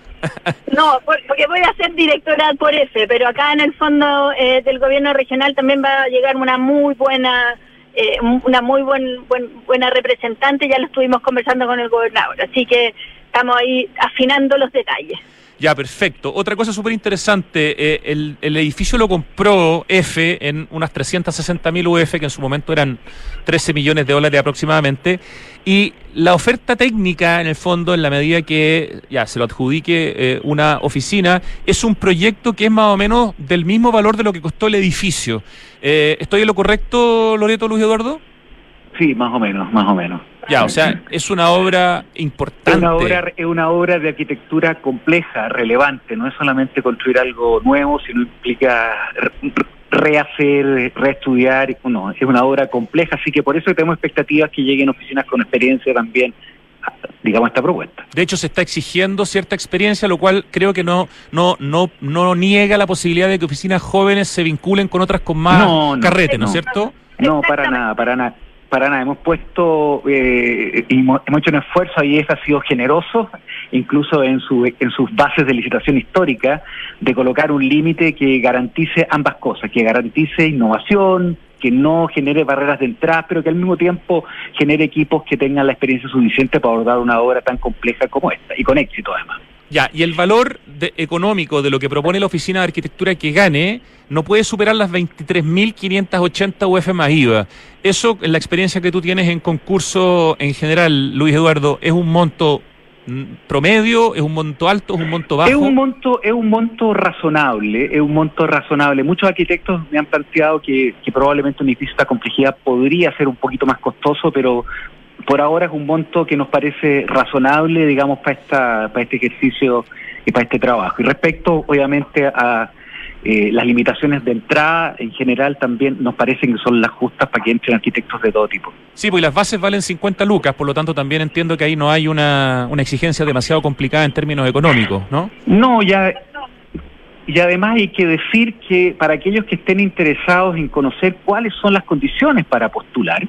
No, porque voy a ser directora por ese, pero acá en el fondo eh, del gobierno regional también va a llegar una muy buena eh, una muy buen, buen, buena representante, ya lo estuvimos conversando con el gobernador, así que estamos ahí afinando los detalles. Ya, perfecto. Otra cosa súper interesante, eh, el, el, edificio lo compró F en unas 360 mil UF, que en su momento eran 13 millones de dólares aproximadamente, y la oferta técnica, en el fondo, en la medida que ya se lo adjudique eh, una oficina, es un proyecto que es más o menos del mismo valor de lo que costó el edificio. Eh, ¿Estoy en lo correcto, Loreto Luis Eduardo? Sí, más o menos, más o menos. Ya, o sea, es una obra importante. Es una obra, es una obra de arquitectura compleja, relevante. No es solamente construir algo nuevo, sino implica rehacer, reestudiar. No, es una obra compleja, así que por eso tenemos expectativas que lleguen oficinas con experiencia también digamos esta propuesta. De hecho se está exigiendo cierta experiencia, lo cual creo que no no no no niega la posibilidad de que oficinas jóvenes se vinculen con otras con más no, no, carrete, no, ¿no es cierto? No, para nada, para nada. Para nada, hemos puesto, eh, hemos, hecho un esfuerzo, y ha sido generoso, incluso en, su, en sus bases de licitación histórica, de colocar un límite que garantice ambas cosas, que garantice innovación, que no genere barreras de entrada, pero que al mismo tiempo genere equipos que tengan la experiencia suficiente para abordar una obra tan compleja como esta, y con éxito además. Ya, y el valor económico de lo que propone la Oficina de Arquitectura que gane no puede superar las 23.580 UF más IVA. Eso, en la experiencia que tú tienes en concurso en general, Luis Eduardo, ¿es un monto promedio, es un monto alto, es un monto bajo? Es un monto, es un monto razonable, es un monto razonable. Muchos arquitectos me han planteado que, probablemente un edificio de complejidad podría ser un poquito más costoso, pero por ahora es un monto que nos parece razonable, digamos, para, esta, para este ejercicio y para este trabajo. Y respecto, obviamente, a eh, las limitaciones de entrada, en general, también nos parecen que son las justas para que entren arquitectos de todo tipo. Sí, pues las bases valen 50 lucas, por lo tanto también entiendo que ahí no hay una, una exigencia demasiado complicada en términos económicos, ¿no? No, ya y además hay que decir que para aquellos que estén interesados en conocer cuáles son las condiciones para postular,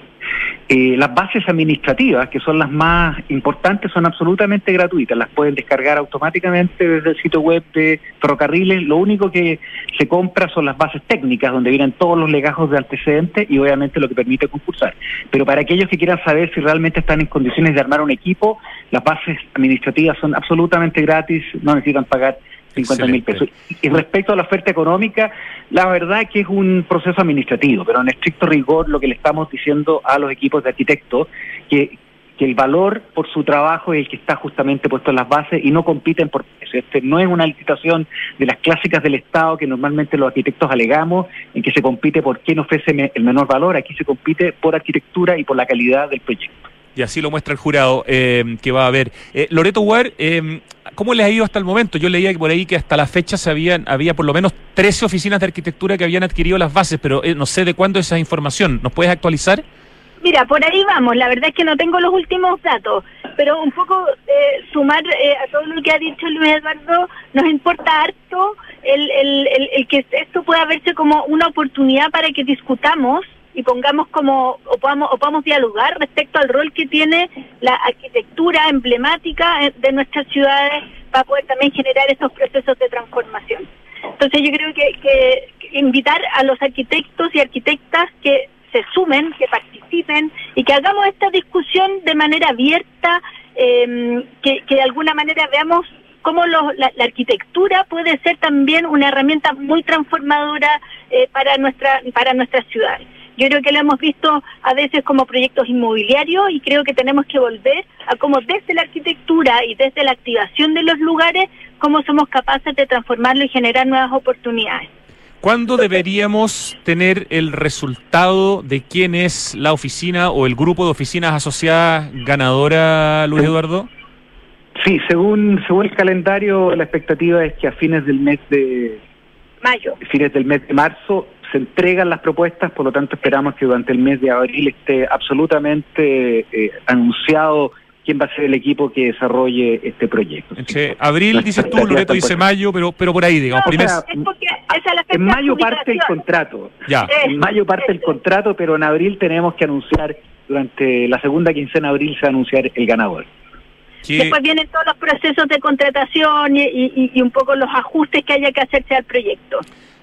eh, las bases administrativas, que son las más importantes, son absolutamente gratuitas. Las pueden descargar automáticamente desde el sitio web de Ferrocarriles. Lo único que se compra son las bases técnicas, donde vienen todos los legajos de antecedentes y obviamente lo que permite concursar. Pero para aquellos que quieran saber si realmente están en condiciones de armar un equipo, las bases administrativas son absolutamente gratis, no necesitan pagar 50 mil pesos. Y respecto a la oferta económica, la verdad que es un proceso administrativo, pero en estricto rigor lo que le estamos diciendo a los equipos de arquitectos, que, que el valor por su trabajo es el que está justamente puesto en las bases y no compiten por eso. Este no es una licitación de las clásicas del Estado que normalmente los arquitectos alegamos en que se compite por quién ofrece el menor valor. Aquí se compite por arquitectura y por la calidad del proyecto. Y así lo muestra el jurado eh, que va a haber. Eh, Loreto Ware, eh, ¿cómo les ha ido hasta el momento? Yo leía por ahí que hasta la fecha se habían, había por lo menos 13 oficinas de arquitectura que habían adquirido las bases, pero no sé de cuándo esa información. ¿Nos puedes actualizar? Mira, por ahí vamos. La verdad es que no tengo los últimos datos, pero un poco sumar a todo lo que ha dicho Luis Eduardo, nos importa harto el, el, el que esto pueda verse como una oportunidad para que discutamos y pongamos como o podamos, o podamos dialogar respecto al rol que tiene la arquitectura emblemática eh, de nuestras ciudades para poder también generar esos procesos de transformación. Entonces yo creo que, invitar a los arquitectos y arquitectas que se sumen, que participen y que hagamos esta discusión de manera abierta, eh, que, de alguna manera veamos cómo la, la, arquitectura puede ser también una herramienta muy transformadora eh, para nuestra para nuestras ciudades. Yo creo que lo hemos visto a veces como proyectos inmobiliarios y creo que tenemos que volver a cómo desde la arquitectura y desde la activación de los lugares, cómo somos capaces de transformarlo y generar nuevas oportunidades. ¿Cuándo deberíamos tener el resultado de quién es la oficina o el grupo de oficinas asociadas ganadora, Luis Eduardo? Sí, según, según el calendario, la expectativa es que a fines del mes de mayo, fines del mes de marzo, se entregan las propuestas, por lo tanto esperamos que durante el mes de abril esté absolutamente eh, anunciado quién va a ser el equipo que desarrolle este proyecto. abril dices tú, Loreto dice mayo, pero pero por ahí, digamos. en mayo parte el contrato. Ya. En mayo parte el contrato, pero en abril tenemos que anunciar, durante la segunda quincena de abril se va a anunciar el ganador. Después vienen todos los procesos de contratación y, y un poco los ajustes que haya que hacerse al proyecto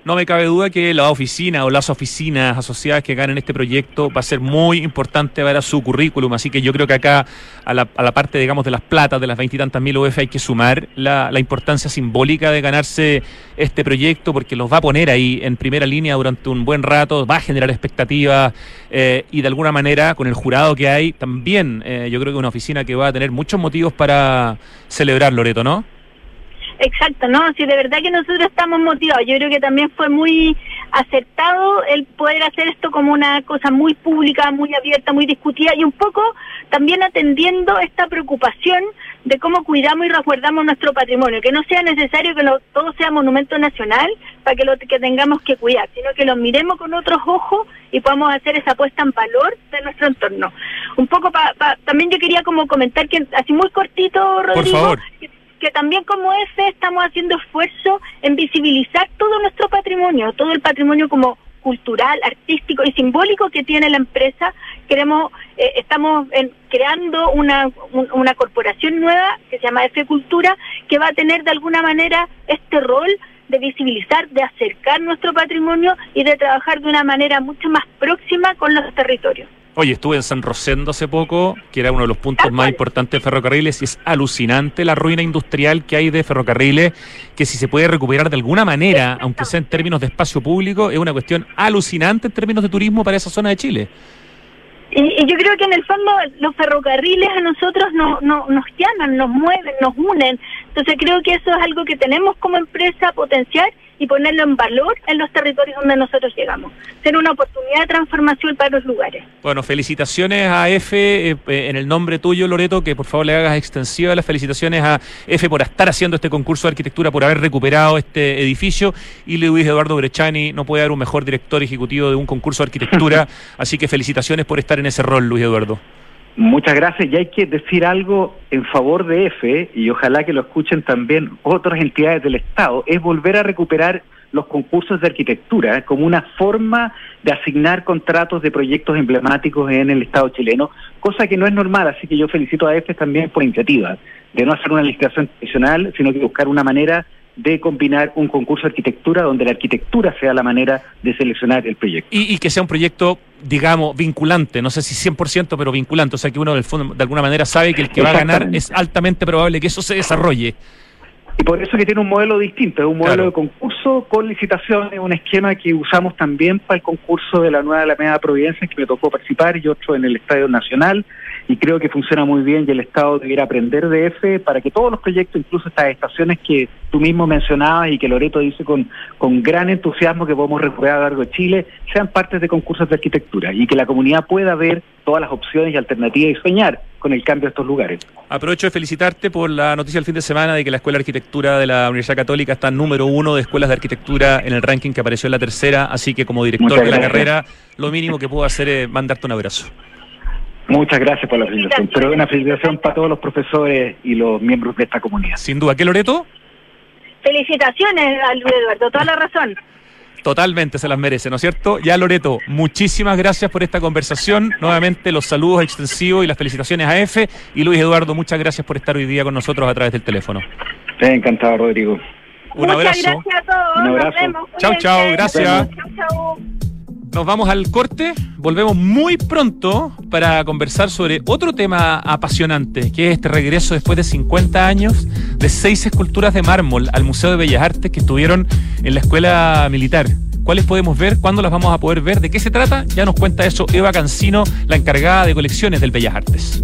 no me cabe duda que la oficina o las oficinas asociadas que ganen este proyecto va a ser muy importante ver a su currículum. Así que yo creo que acá, a la, parte, digamos, de las platas, de las veintitantas mil UF, hay que sumar la, importancia simbólica de ganarse este proyecto, porque los va a poner ahí en primera línea durante un buen rato, va a generar expectativas eh, y de alguna manera, con el jurado que hay, también eh, yo creo que una oficina que va a tener muchos motivos para celebrar, Loreto, ¿no? Exacto, ¿no? Si de verdad que nosotros estamos motivados, yo creo que también fue muy acertado el poder hacer esto como una cosa muy pública, muy abierta, muy discutida y un poco también atendiendo esta preocupación de cómo cuidamos y resguardamos nuestro patrimonio, que no sea necesario que todo sea monumento nacional para que lo que tengamos que cuidar, sino que lo miremos con otros ojos y podamos hacer esa puesta en valor de nuestro entorno. Un poco también yo quería como comentar que así muy cortito, Rodrigo, que también como ese estamos haciendo esfuerzo en visibilizar todo nuestro patrimonio, todo el patrimonio como cultural, artístico y simbólico que tiene la empresa. Queremos, eh, estamos creando una, una corporación nueva que se llama F Cultura, que va a tener de alguna manera este rol de visibilizar, de acercar nuestro patrimonio y de trabajar de una manera mucho más próxima con los territorios. Oye, estuve en San Rosendo hace poco, que era uno de los puntos más importantes de ferrocarriles, y es alucinante la ruina industrial que hay de ferrocarriles, que si se puede recuperar de alguna manera, aunque sea en términos de espacio público, es una cuestión alucinante en términos de turismo para esa zona de Chile. Y, yo creo que en el fondo los ferrocarriles a nosotros no, no, nos llaman, nos mueven, nos unen. Entonces creo que eso es algo que tenemos como empresa potenciar y ponerlo en valor en los territorios donde nosotros llegamos. Ser una oportunidad de transformación para los lugares. Bueno, felicitaciones a F eh, en el nombre tuyo, Loreto, que por favor le hagas extensiva las felicitaciones a F por estar haciendo este concurso de arquitectura, por haber recuperado este edificio. Y Luis Eduardo Brechani no puede haber un mejor director ejecutivo de un concurso de arquitectura. así que felicitaciones por estar en ese rol, Luis Eduardo. Muchas gracias. Y hay que decir algo en favor de EFE, y ojalá que lo escuchen también otras entidades del Estado, es volver a recuperar los concursos de arquitectura como una forma de asignar contratos de proyectos emblemáticos en el Estado chileno, cosa que no es normal, así que yo felicito a EFE también por iniciativa, de no hacer una licitación tradicional, sino que buscar una manera de combinar un concurso de arquitectura donde la arquitectura sea la manera de seleccionar el proyecto. Y, que sea un proyecto, digamos, vinculante, no sé si 100%, pero vinculante, o sea que uno del fondo, de alguna manera sabe que el que va a ganar es altamente probable que eso se desarrolle. Y por eso que tiene un modelo distinto, es un modelo de concurso con licitaciones, un esquema que usamos también para el concurso de la nueva Alameda Providencia, que me tocó participar, y otro en el Estadio Nacional, y creo que funciona muy bien y el Estado debiera aprender de ese para que todos los proyectos, incluso estas estaciones que tú mismo mencionabas y que Loreto dice con, con gran entusiasmo que podemos recuperar a lo largo de Chile, sean partes de concursos de arquitectura y que la comunidad pueda ver todas las opciones y alternativas y soñar con el cambio de estos lugares. Aprovecho de felicitarte por la noticia del fin de semana de que la Escuela de Arquitectura de la Universidad Católica está número uno de escuelas de arquitectura en el ranking que apareció en la tercera, así que como director de la carrera, lo mínimo que puedo hacer es mandarte un abrazo. Muchas gracias por la felicitación, pero una felicitación para todos los profesores y los miembros de esta comunidad. Sin duda. ¿Qué, Loreto? Felicitaciones a Luis Eduardo, toda la razón. Totalmente se las merece, ¿no es cierto? Ya Loreto, muchísimas gracias por esta conversación. Nuevamente los saludos extensivos y las felicitaciones a F. Y Luis Eduardo, muchas gracias por estar hoy día con nosotros a través del teléfono. encantado, Rodrigo. Un abrazo. gracias a todos. Un abrazo. Chao, chao, gracias. Nos vamos al corte, volvemos muy pronto para conversar sobre otro tema apasionante, que es este regreso después de 50 años de seis esculturas de mármol al Museo de Bellas Artes que estuvieron en la Escuela Militar. ¿Cuáles podemos ver? ¿Cuándo las vamos a poder ver? ¿De qué se trata? Ya nos cuenta eso Eva Cancino, la encargada de colecciones del Bellas Artes.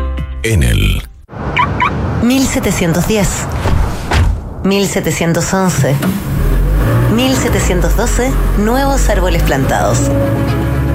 Enel. 1710, 1711, 1712, nuevos árboles plantados.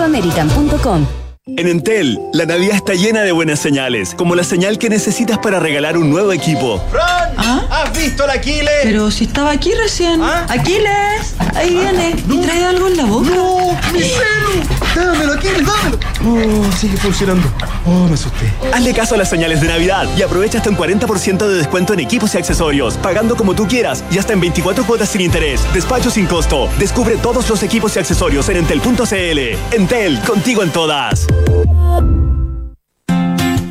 angloamerican.com. En Entel, la Navidad está llena de buenas señales, como la señal que necesitas para regalar un nuevo equipo. ¡Fran! ¿Ah? ¿Has visto la Aquiles? Pero si estaba aquí recién. ¿Ah? ¡Aquiles! Ahí viene. ¿Y trae algo en la boca? ¡No! ¡Mi celu! ¡Dámelo, Aquiles, dámelo! Oh, sigue funcionando. Oh, me asusté. Hazle caso a las señales de Navidad y aprovecha hasta un 40% de descuento en equipos y accesorios, pagando como tú quieras y hasta en 24 cuotas sin interés. Despacho sin costo. Descubre todos los equipos y accesorios en entel.cl. Entel, contigo en todas.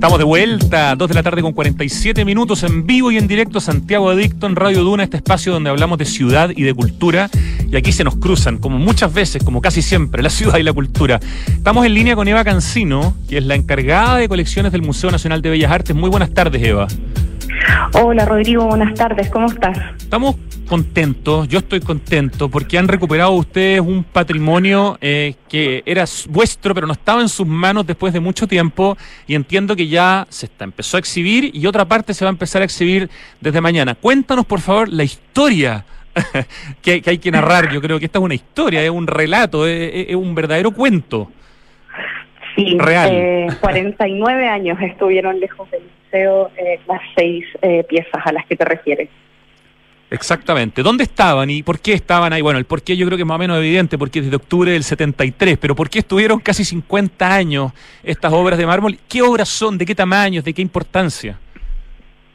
Estamos de vuelta, 2 de la tarde con 47 minutos en vivo y en directo Santiago Adicto en Radio Duna, este espacio donde hablamos de ciudad y de cultura. Y aquí se nos cruzan, como muchas veces, como casi siempre, la ciudad y la cultura. Estamos en línea con Eva Cancino, que es la encargada de colecciones del Museo Nacional de Bellas Artes. Muy buenas tardes, Eva. Hola, Rodrigo, buenas tardes, ¿cómo estás? Estamos contentos, yo estoy contento, porque han recuperado ustedes un patrimonio eh, que era vuestro, pero no estaba en sus manos después de mucho tiempo, y entiendo que ya se está, empezó a exhibir y otra parte se va a empezar a exhibir desde mañana. Cuéntanos, por favor, la historia que, hay que narrar. Yo creo que esta es una historia, es un relato, es, un verdadero cuento. Sí, Real. 49 eh, años estuvieron lejos del museo eh, las seis piezas a las que te refieres. Exactamente. ¿Dónde estaban y por qué estaban ahí? Bueno, el por qué yo creo que es más o menos evidente, porque es desde octubre del 73, pero ¿por qué estuvieron casi 50 años estas obras de mármol? ¿Qué obras son? ¿De qué tamaños? ¿De qué importancia?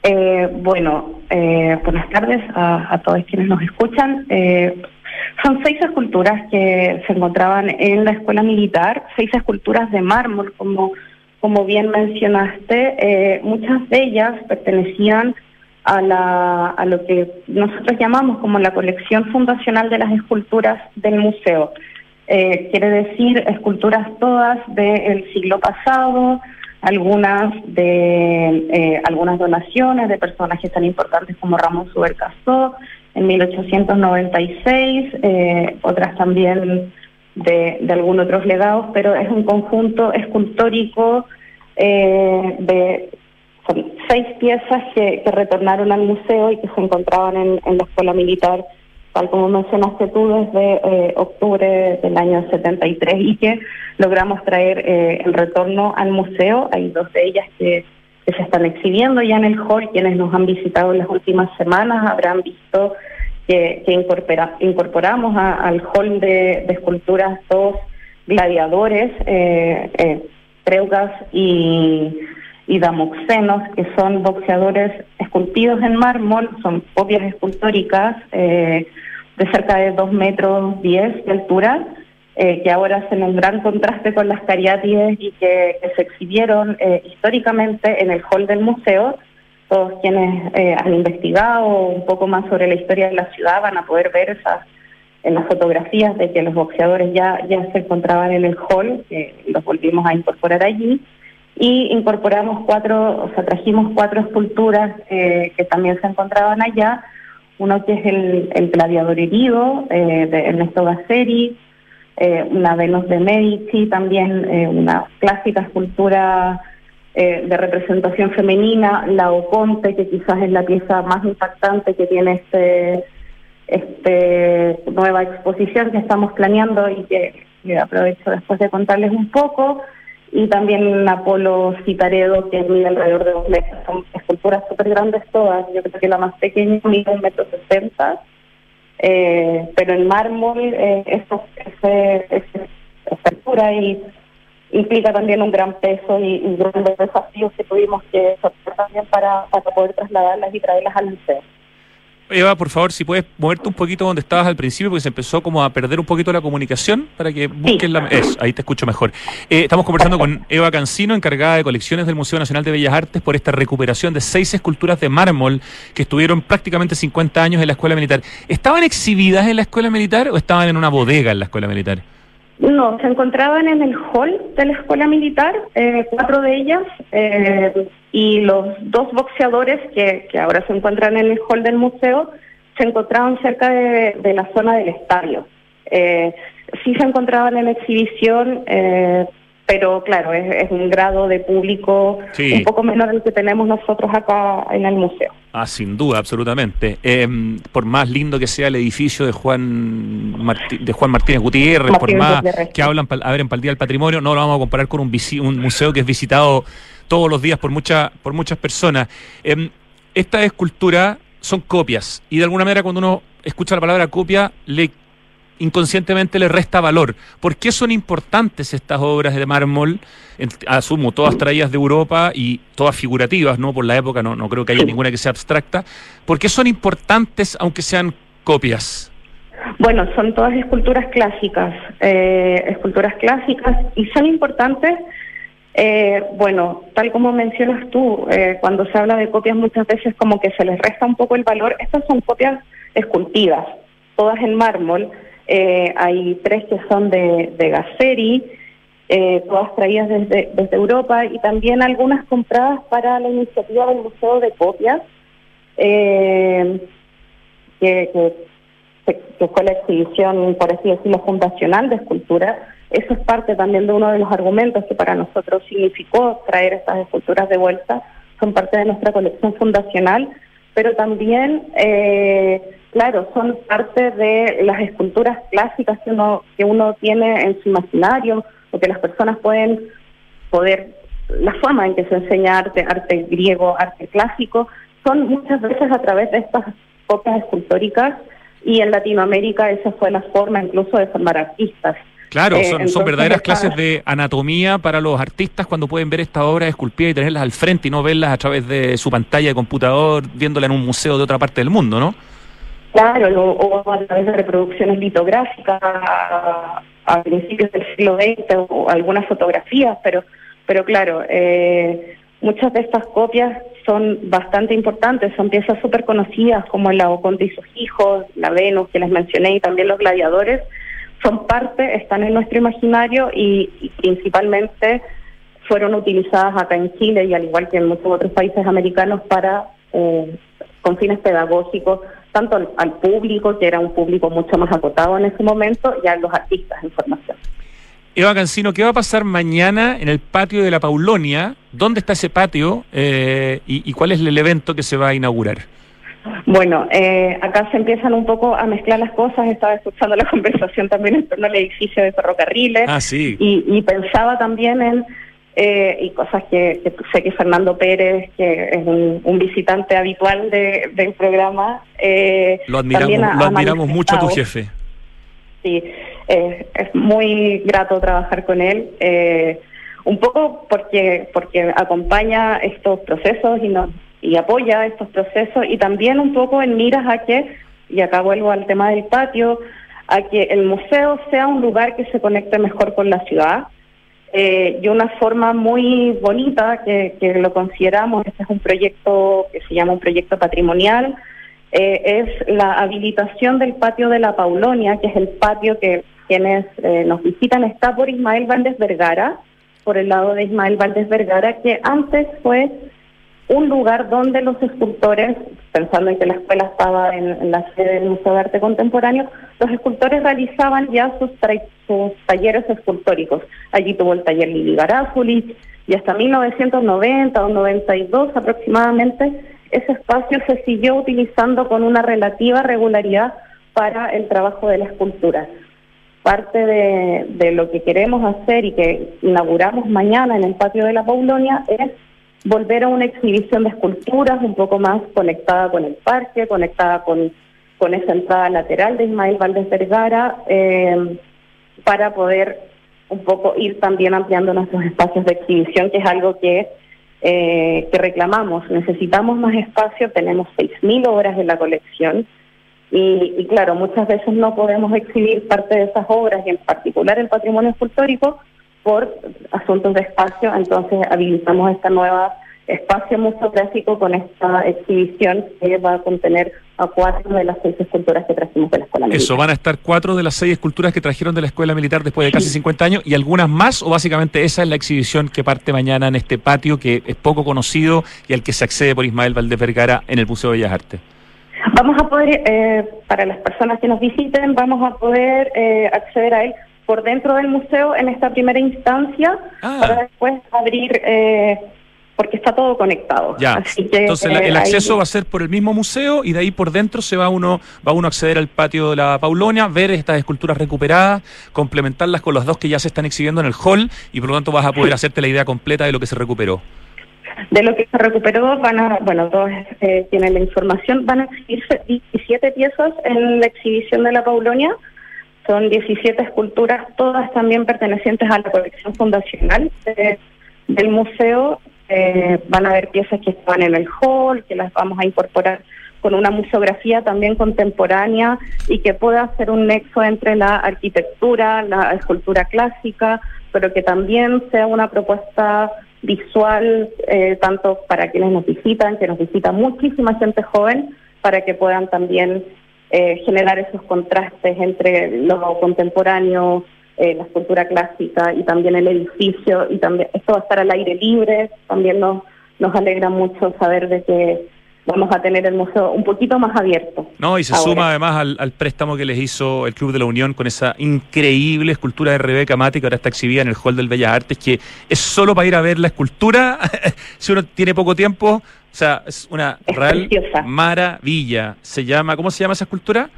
Eh, bueno, eh, buenas tardes a, todos quienes nos escuchan. Eh, son seis esculturas que se encontraban en la escuela militar, seis esculturas de mármol, como, como bien mencionaste. muchas de ellas pertenecían a, la, lo que nosotros llamamos como la colección fundacional de las esculturas del museo. Eh, quiere decir esculturas todas del siglo pasado, algunas de eh, algunas donaciones de personajes tan importantes como Ramón Subercasó en 1896, eh, otras también de, de algunos otros legados, pero es un conjunto escultórico de son seis piezas que, retornaron al museo y que se encontraban en, la escuela militar, tal como mencionaste tú, desde eh, octubre del año 73 y que logramos traer eh, el retorno al museo. Hay dos de ellas que, se están exhibiendo ya en el hall. Quienes nos han visitado en las últimas semanas habrán visto que, incorporamos al hall de, esculturas dos gladiadores, eh, eh Treugas y y Damoxenos, que son boxeadores esculpidos en mármol, son copias escultóricas eh, de cerca de 2 metros 10 de altura, eh, que ahora hacen un gran contraste con las cariátides y que, se exhibieron eh, históricamente en el hall del museo. Todos quienes han investigado un poco más sobre la historia de la ciudad van a poder ver esas en las fotografías de que los boxeadores ya, ya se encontraban en el hall, que los volvimos a incorporar allí. Y incorporamos cuatro, o sea, trajimos cuatro esculturas eh, que también se encontraban allá, uno que es el, el gladiador herido eh, de Ernesto Gasseri, eh, una Venus de Medici, también una clásica escultura de representación femenina, la Oconte, que quizás es la pieza más impactante que tiene este, este nueva exposición que estamos planeando y que aprovecho después de contarles un poco y también Apolo Citaredo, que mide alrededor de dos metros. Son esculturas súper grandes todas. Yo creo que la más pequeña mide un metro sesenta, eh, pero en mármol eh, esa escultura y implica también un gran peso y, y grandes desafíos que tuvimos que soportar también para, para poder trasladarlas y traerlas al museo. Eva, por favor, si puedes moverte un poquito donde estabas al principio, porque se empezó como a perder un poquito la comunicación, para que busques la... Eso, ahí te escucho mejor. Eh, estamos conversando con Eva Cancino, encargada de colecciones del Museo Nacional de Bellas Artes, por esta recuperación de seis esculturas de mármol que estuvieron prácticamente 50 años en la Escuela Militar. ¿Estaban exhibidas en la Escuela Militar o estaban en una bodega en la Escuela Militar? No, se encontraban en el hall de la escuela militar, eh, cuatro de ellas, eh, y los dos boxeadores que, que, ahora se encuentran en el hall del museo se encontraban cerca de, de la zona del estadio. Eh, sí se encontraban en exhibición, eh, pero claro, es, es, un grado de público Sí. un poco menor al que tenemos nosotros acá en el museo. Ah, sin duda, absolutamente. Eh, por más lindo que sea el edificio de Juan Martí- de Juan Martínez Gutiérrez, por más Gutiérrez. que hablan pal- a ver en Pal Día del Patrimonio, no lo vamos a comparar con un, un museo que es visitado todos los días por mucha, por muchas personas. Eh, Estas esculturas son copias y de alguna manera cuando uno escucha la palabra copia le inconscientemente le resta valor. ¿Por qué son importantes estas obras de mármol? Asumo, todas traídas de Europa y todas figurativas, ¿no? Por la época no, no creo que haya ninguna que sea abstracta. ¿Por qué son importantes aunque sean copias? Bueno, son todas esculturas clásicas, eh, esculturas clásicas y son importantes, eh, bueno, tal como mencionas tú, eh, cuando se habla de copias muchas veces como que se les resta un poco el valor, estas son copias esculpidas, todas en mármol, eh, hay tres que son de, de eh, todas traídas desde, desde Europa y también algunas compradas para la iniciativa del Museo de Copias, que que fue la exhibición, por así decirlo, fundacional de escultura. Eso es parte también de uno de los argumentos que para nosotros significó traer estas esculturas de vuelta. Son parte de nuestra colección fundacional, pero también, eh, claro, son parte de las esculturas clásicas que uno, que uno tiene en su imaginario, o que las personas pueden poder, la forma en que se enseña arte, arte griego, arte clásico, son muchas veces a través de estas copias escultóricas y en Latinoamérica esa fue la forma incluso de formar artistas. Claro, Eh, son, verdaderas clases de anatomía para los artistas cuando pueden ver estas obras esculpidas y tenerlas al frente y no verlas a través de su pantalla de computador, viéndola en un museo de otra parte del mundo, ¿no? Claro, lo- o a través de reproducciones litográficas a, a principios del siglo XX o algunas fotografías, pero, pero claro, eh, muchas de estas copias son bastante importantes, son piezas súper conocidas como la Oconte y sus hijos, la Venus que les mencioné y también los gladiadores, son parte, están en nuestro imaginario y, principalmente fueron utilizadas acá en Chile y al igual que en muchos otros países americanos para eh, con fines pedagógicos, tanto al, público, que era un público mucho más acotado en ese momento, y a los artistas en formación. Eva Cancino, ¿qué va a pasar mañana en el patio de la Paulonia? ¿Dónde está ese patio eh, y cuál es el evento que se va a inaugurar? Bueno, eh, acá se empiezan un poco a mezclar las cosas. Estaba escuchando la conversación también en torno al edificio de ferrocarriles. Ah, sí. y, y pensaba también en eh, y cosas que, que sé que Fernando Pérez, que es un, un visitante habitual de- del programa, eh, Lo admiramos, también ha- lo admiramos mucho a tu jefe. Sí, es muy grato trabajar con él. eh, un poco porque porque acompaña estos procesos y nos y apoya estos procesos y también un poco en miras a que y acá vuelvo al tema del patio a que el museo sea un lugar que se conecte mejor con la ciudad. Eh, y una forma muy bonita que, que lo consideramos este es un proyecto que se llama un proyecto patrimonial eh, es la habilitación del patio de la Paulonia, que es el patio que quienes eh, nos visitan está por Ismael Valdés Vergara, por el lado de Ismael Valdés Vergara, que antes fue un lugar donde los escultores, pensando en que la escuela estaba en, la sede del Museo de Arte Contemporáneo, los escultores realizaban ya sus, sus talleres escultóricos. Allí tuvo el taller Lili Garásuli y hasta 1990 o 92 aproximadamente ese espacio se siguió utilizando con una relativa regularidad para el trabajo de la escultura. Parte de, de lo que queremos hacer y que inauguramos mañana en el patio de la Paulonia es volver a una exhibición de esculturas un poco más conectada con el parque, conectada con, con esa entrada lateral de Ismael Valdés Vergara, eh, para poder un poco ir también ampliando nuestros espacios de exhibición, que es algo que eh, que reclamamos. Necesitamos más espacio, tenemos 6.000 obras en la colección y, y, claro, muchas veces no podemos exhibir parte de esas obras y en particular el patrimonio escultórico por asuntos de espacio, entonces habilitamos esta nueva espacio museográfico con esta exhibición que va a contener a cuatro de las seis esculturas que trajimos de la Escuela Militar. Eso, van a estar cuatro de las seis esculturas que trajeron de la Escuela Militar después de casi 50 años y algunas más, o básicamente esa es la exhibición que parte mañana en este patio que es poco conocido y al que se accede por Ismael Valdés Vergara en el Museo de Bellas Artes. Vamos a poder, eh, para las personas que nos visiten, vamos a poder eh, acceder a él por dentro del museo en esta primera instancia Ah. para después abrir, eh, porque está todo conectado. Ya. Así que, Entonces eh, el ahí- acceso va a ser por el mismo museo y de ahí por dentro se va uno va uno a acceder al patio de la Paulonia, ver estas esculturas recuperadas, complementarlas con las dos que ya se están exhibiendo en el hall y por lo tanto vas a poder hacerte la idea completa de lo que se recuperó. De lo que se recuperó, van a, bueno, todos eh, tienen la información, van a exhibirse 17 piezas en la exhibición de la Paulonia. Son 17 esculturas, todas también pertenecientes a la colección fundacional de- del museo. Eh, van a haber piezas que estaban en el hall, que las vamos a incorporar con una museografía también contemporánea y que pueda hacer un nexo entre la arquitectura, la escultura clásica, pero que también sea una propuesta visual eh, tanto para quienes nos visitan, que nos visita muchísima gente joven, para que puedan también eh, generar esos contrastes entre lo contemporáneo, eh, la escultura clásica y también el edificio y también esto va a estar al aire libre, también nos, nos alegra mucho saber de que vamos a tener el museo un poquito más abierto. No, y se ahora. suma además al, al préstamo que les hizo el Club de la Unión con esa increíble escultura de Rebeca Mati que ahora está exhibida en el Hall del Bellas Artes, que es solo para ir a ver la escultura, si uno tiene poco tiempo, o sea, es una real maravilla. Se llama, ¿cómo se llama esa escultura?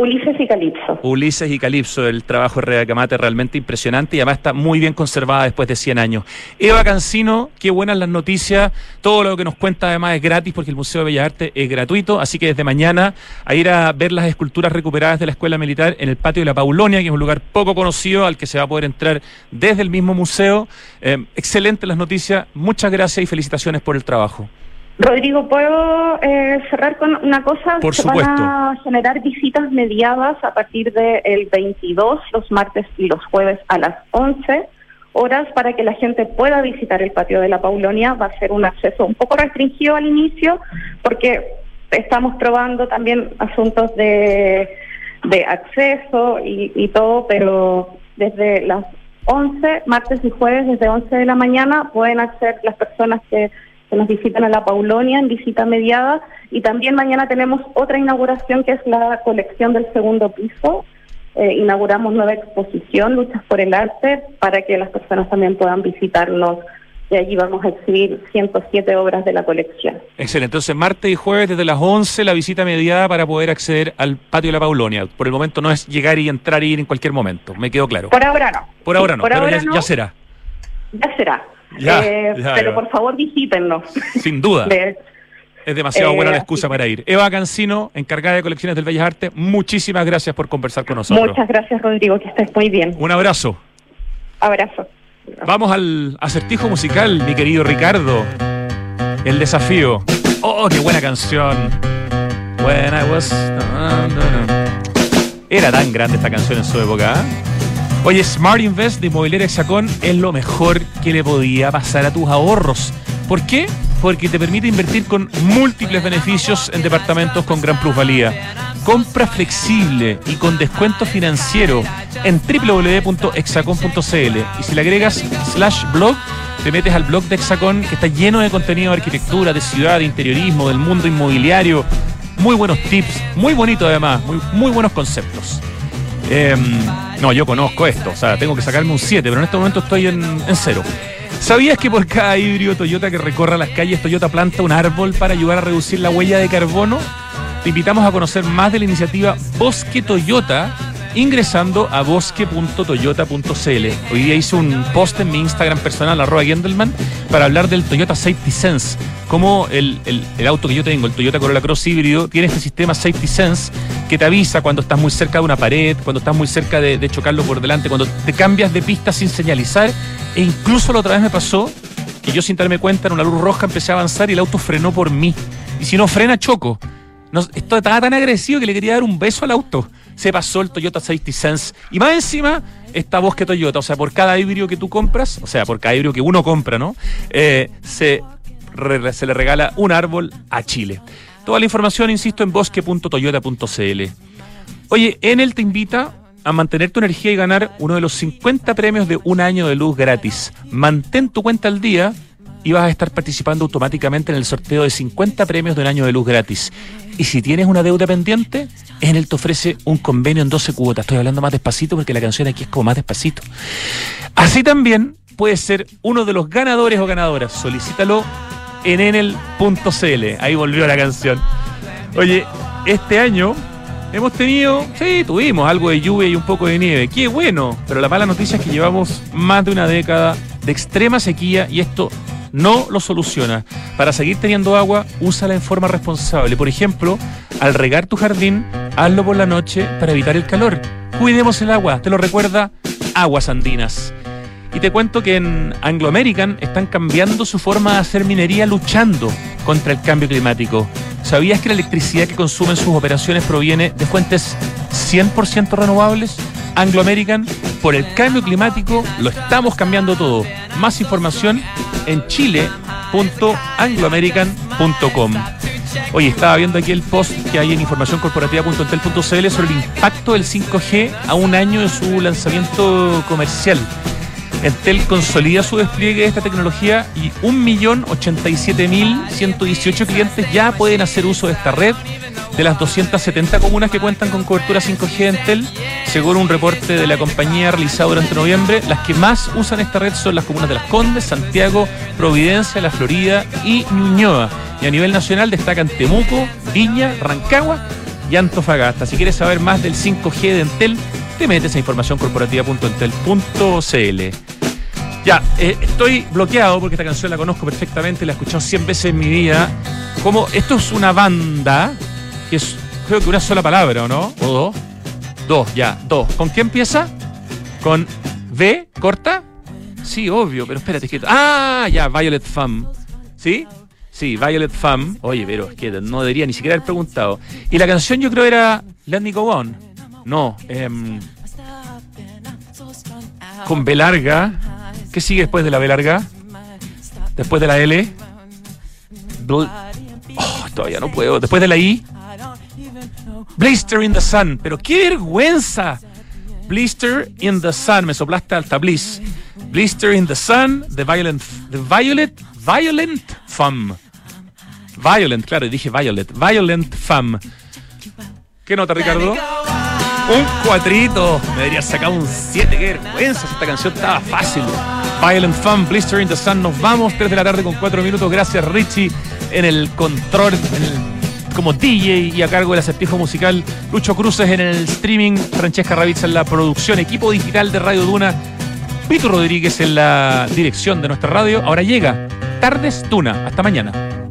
Ulises y Calipso. Ulises y Calipso, el trabajo de Rebeca Mate realmente impresionante y además está muy bien conservada después de 100 años. Eva Cancino, qué buenas las noticias, todo lo que nos cuenta además es gratis porque el Museo de Bellas Artes es gratuito, así que desde mañana a ir a ver las esculturas recuperadas de la Escuela Militar en el patio de la Paulonia, que es un lugar poco conocido al que se va a poder entrar desde el mismo museo. Eh, excelentes las noticias, muchas gracias y felicitaciones por el trabajo. Rodrigo, ¿puedo eh, cerrar con una cosa? Por Se supuesto. van a generar visitas mediadas a partir del 22, los martes y los jueves a las 11 horas para que la gente pueda visitar el patio de la Paulonia. Va a ser un acceso un poco restringido al inicio porque estamos probando también asuntos de, de acceso y, y todo, pero desde las 11, martes y jueves, desde 11 de la mañana, pueden acceder las personas que que nos visitan a la Paulonia en visita mediada y también mañana tenemos otra inauguración que es la colección del segundo piso. Eh, inauguramos nueva exposición, Luchas por el Arte, para que las personas también puedan visitarnos y allí vamos a exhibir 107 obras de la colección. Excelente. Entonces, martes y jueves desde las 11 la visita mediada para poder acceder al patio de la Paulonia. Por el momento no es llegar y entrar y ir en cualquier momento. Me quedó claro. Por ahora no. Por ahora Sí, no, por pero ahora ya, no. ya será. Ya será. Ya, Eh, ya, pero ya. por favor visítennos. Sin duda. De- Es demasiado Eh, buena la así excusa para ir. Eva Cancino, encargada de colecciones del Bellas Artes, muchísimas gracias por conversar con nosotros. Muchas gracias, Rodrigo, que estés muy bien. Un abrazo. Abrazo. Vamos al acertijo musical, mi querido Ricardo. El desafío. Oh, qué buena canción. When I was. Era tan grande esta canción en su época. ¿ah? Oye, Smart Invest de Inmobiliaria Hexacón es lo mejor que le podía pasar a tus ahorros. ¿Por qué? Porque te permite invertir con múltiples beneficios en departamentos con gran plusvalía. Compra flexible y con descuento financiero en www.hexacon.cl y si le agregas slash blog, te metes al blog de Hexacon que está lleno de contenido de arquitectura, de ciudad, de interiorismo, del mundo inmobiliario. Muy buenos tips, muy bonito además, muy, muy buenos conceptos. Eh, no, yo conozco esto, o sea, tengo que sacarme un 7, pero en este momento estoy en, en cero. ¿Sabías que por cada híbrido Toyota que recorra las calles, Toyota planta un árbol para ayudar a reducir la huella de carbono? Te invitamos a conocer más de la iniciativa Bosque Toyota ingresando a bosque.toyota.cl. Hoy día hice un post en mi Instagram personal, arroba Gendelman, para hablar del Toyota Safety Sense. Como el, el- auto que yo tengo, el Toyota Corolla Cross híbrido, tiene este sistema Safety Sense que te avisa cuando estás muy cerca de una pared, cuando estás muy cerca de, de chocarlo por delante, cuando te cambias de pista sin señalizar. E incluso la otra vez me pasó que yo sin darme cuenta en una luz roja empecé a avanzar y el auto frenó por mí. Y si no frena, choco. Esto estaba tan agresivo que le quería dar un beso al auto. Se pasó el Toyota Safety Sense. Y más encima, esta voz que Toyota. O sea, por cada híbrido que tú compras, o sea, por cada híbrido que uno compra, ¿no? Eh, se, se le regala un árbol a Chile. Toda la información, insisto, en bosque.toyota.cl. Oye, Enel te invita a mantener tu energía y ganar uno de los 50 premios de un año de luz gratis. Mantén tu cuenta al día y vas a estar participando automáticamente en el sorteo de 50 premios de un año de luz gratis. Y si tienes una deuda pendiente, Enel te ofrece un convenio en 12 cuotas. Estoy hablando más despacito porque la canción aquí es como más despacito. Así también puedes ser uno de los ganadores o ganadoras. Solicítalo en enel.cl. Ahí volvió la canción. Oye, este año hemos tenido, sí, tuvimos algo de lluvia y un poco de nieve. Qué bueno, pero la mala noticia es que llevamos más de una década de extrema sequía y esto no lo soluciona. Para seguir teniendo agua, úsala en forma responsable. Por ejemplo, al regar tu jardín, hazlo por la noche para evitar el calor. Cuidemos el agua, te lo recuerda Aguas Andinas. Y te cuento que en Anglo American están cambiando su forma de hacer minería luchando contra el cambio climático. ¿Sabías que la electricidad que consumen sus operaciones proviene de fuentes 100% renovables? Anglo American, por el cambio climático lo estamos cambiando todo. Más información en chile.angloamerican.com. Oye, estaba viendo aquí el post que hay en informacioncorporativa.entel.cl sobre el impacto del 5G a un año de su lanzamiento comercial. Entel consolida su despliegue de esta tecnología y 1.087.118 clientes ya pueden hacer uso de esta red. De las 270 comunas que cuentan con cobertura 5G de Entel, según un reporte de la compañía realizado durante noviembre, las que más usan esta red son las comunas de Las Condes, Santiago, Providencia, La Florida y Ñuñoa. Y a nivel nacional destacan Temuco, Viña, Rancagua y Antofagasta. Si quieres saber más del 5G de Entel, te metes a informacioncorporativa.entel.cl. Ya, eh, estoy bloqueado porque esta canción la conozco perfectamente, la he escuchado 100 veces en mi vida. Como esto es una banda que es, creo que una sola palabra, ¿o no? ¿O dos? Dos, ya, dos. ¿Con qué empieza? ¿Con V corta? Sí, obvio, pero espérate, que. Ah, ya, Violet Femme. ¿Sí? Sí, Violet Femme. Oye, pero es que no debería ni siquiera haber preguntado. Y la canción yo creo era Let Me Go On. No, em, con B larga. ¿Qué sigue después de la B larga? Después de la L. Bl- Oh, todavía no puedo. Después de la I. Blister in the Sun. Pero qué vergüenza. Blister in the Sun. Me soplaste alta, Bliss. Blister in the Sun. The Violent. The Violet. Violent Femme. Violent, claro, dije Violet. Violent Femme. ¿Qué nota, Ricardo? Un cuatrito. Me debería sacar un 7. Qué vergüenza. Esta canción estaba fácil. Violent Fun, Blister in the Sun. Nos vamos. 3 de la tarde con 4 minutos. Gracias, Richie, en el control, en el- como DJ y a cargo del acertijo musical. Lucho Cruces en el streaming. Francesca Ravizza en la producción. Equipo digital de Radio Duna. Vito Rodríguez en la dirección de nuestra radio. Ahora llega Tardes Duna. Hasta mañana.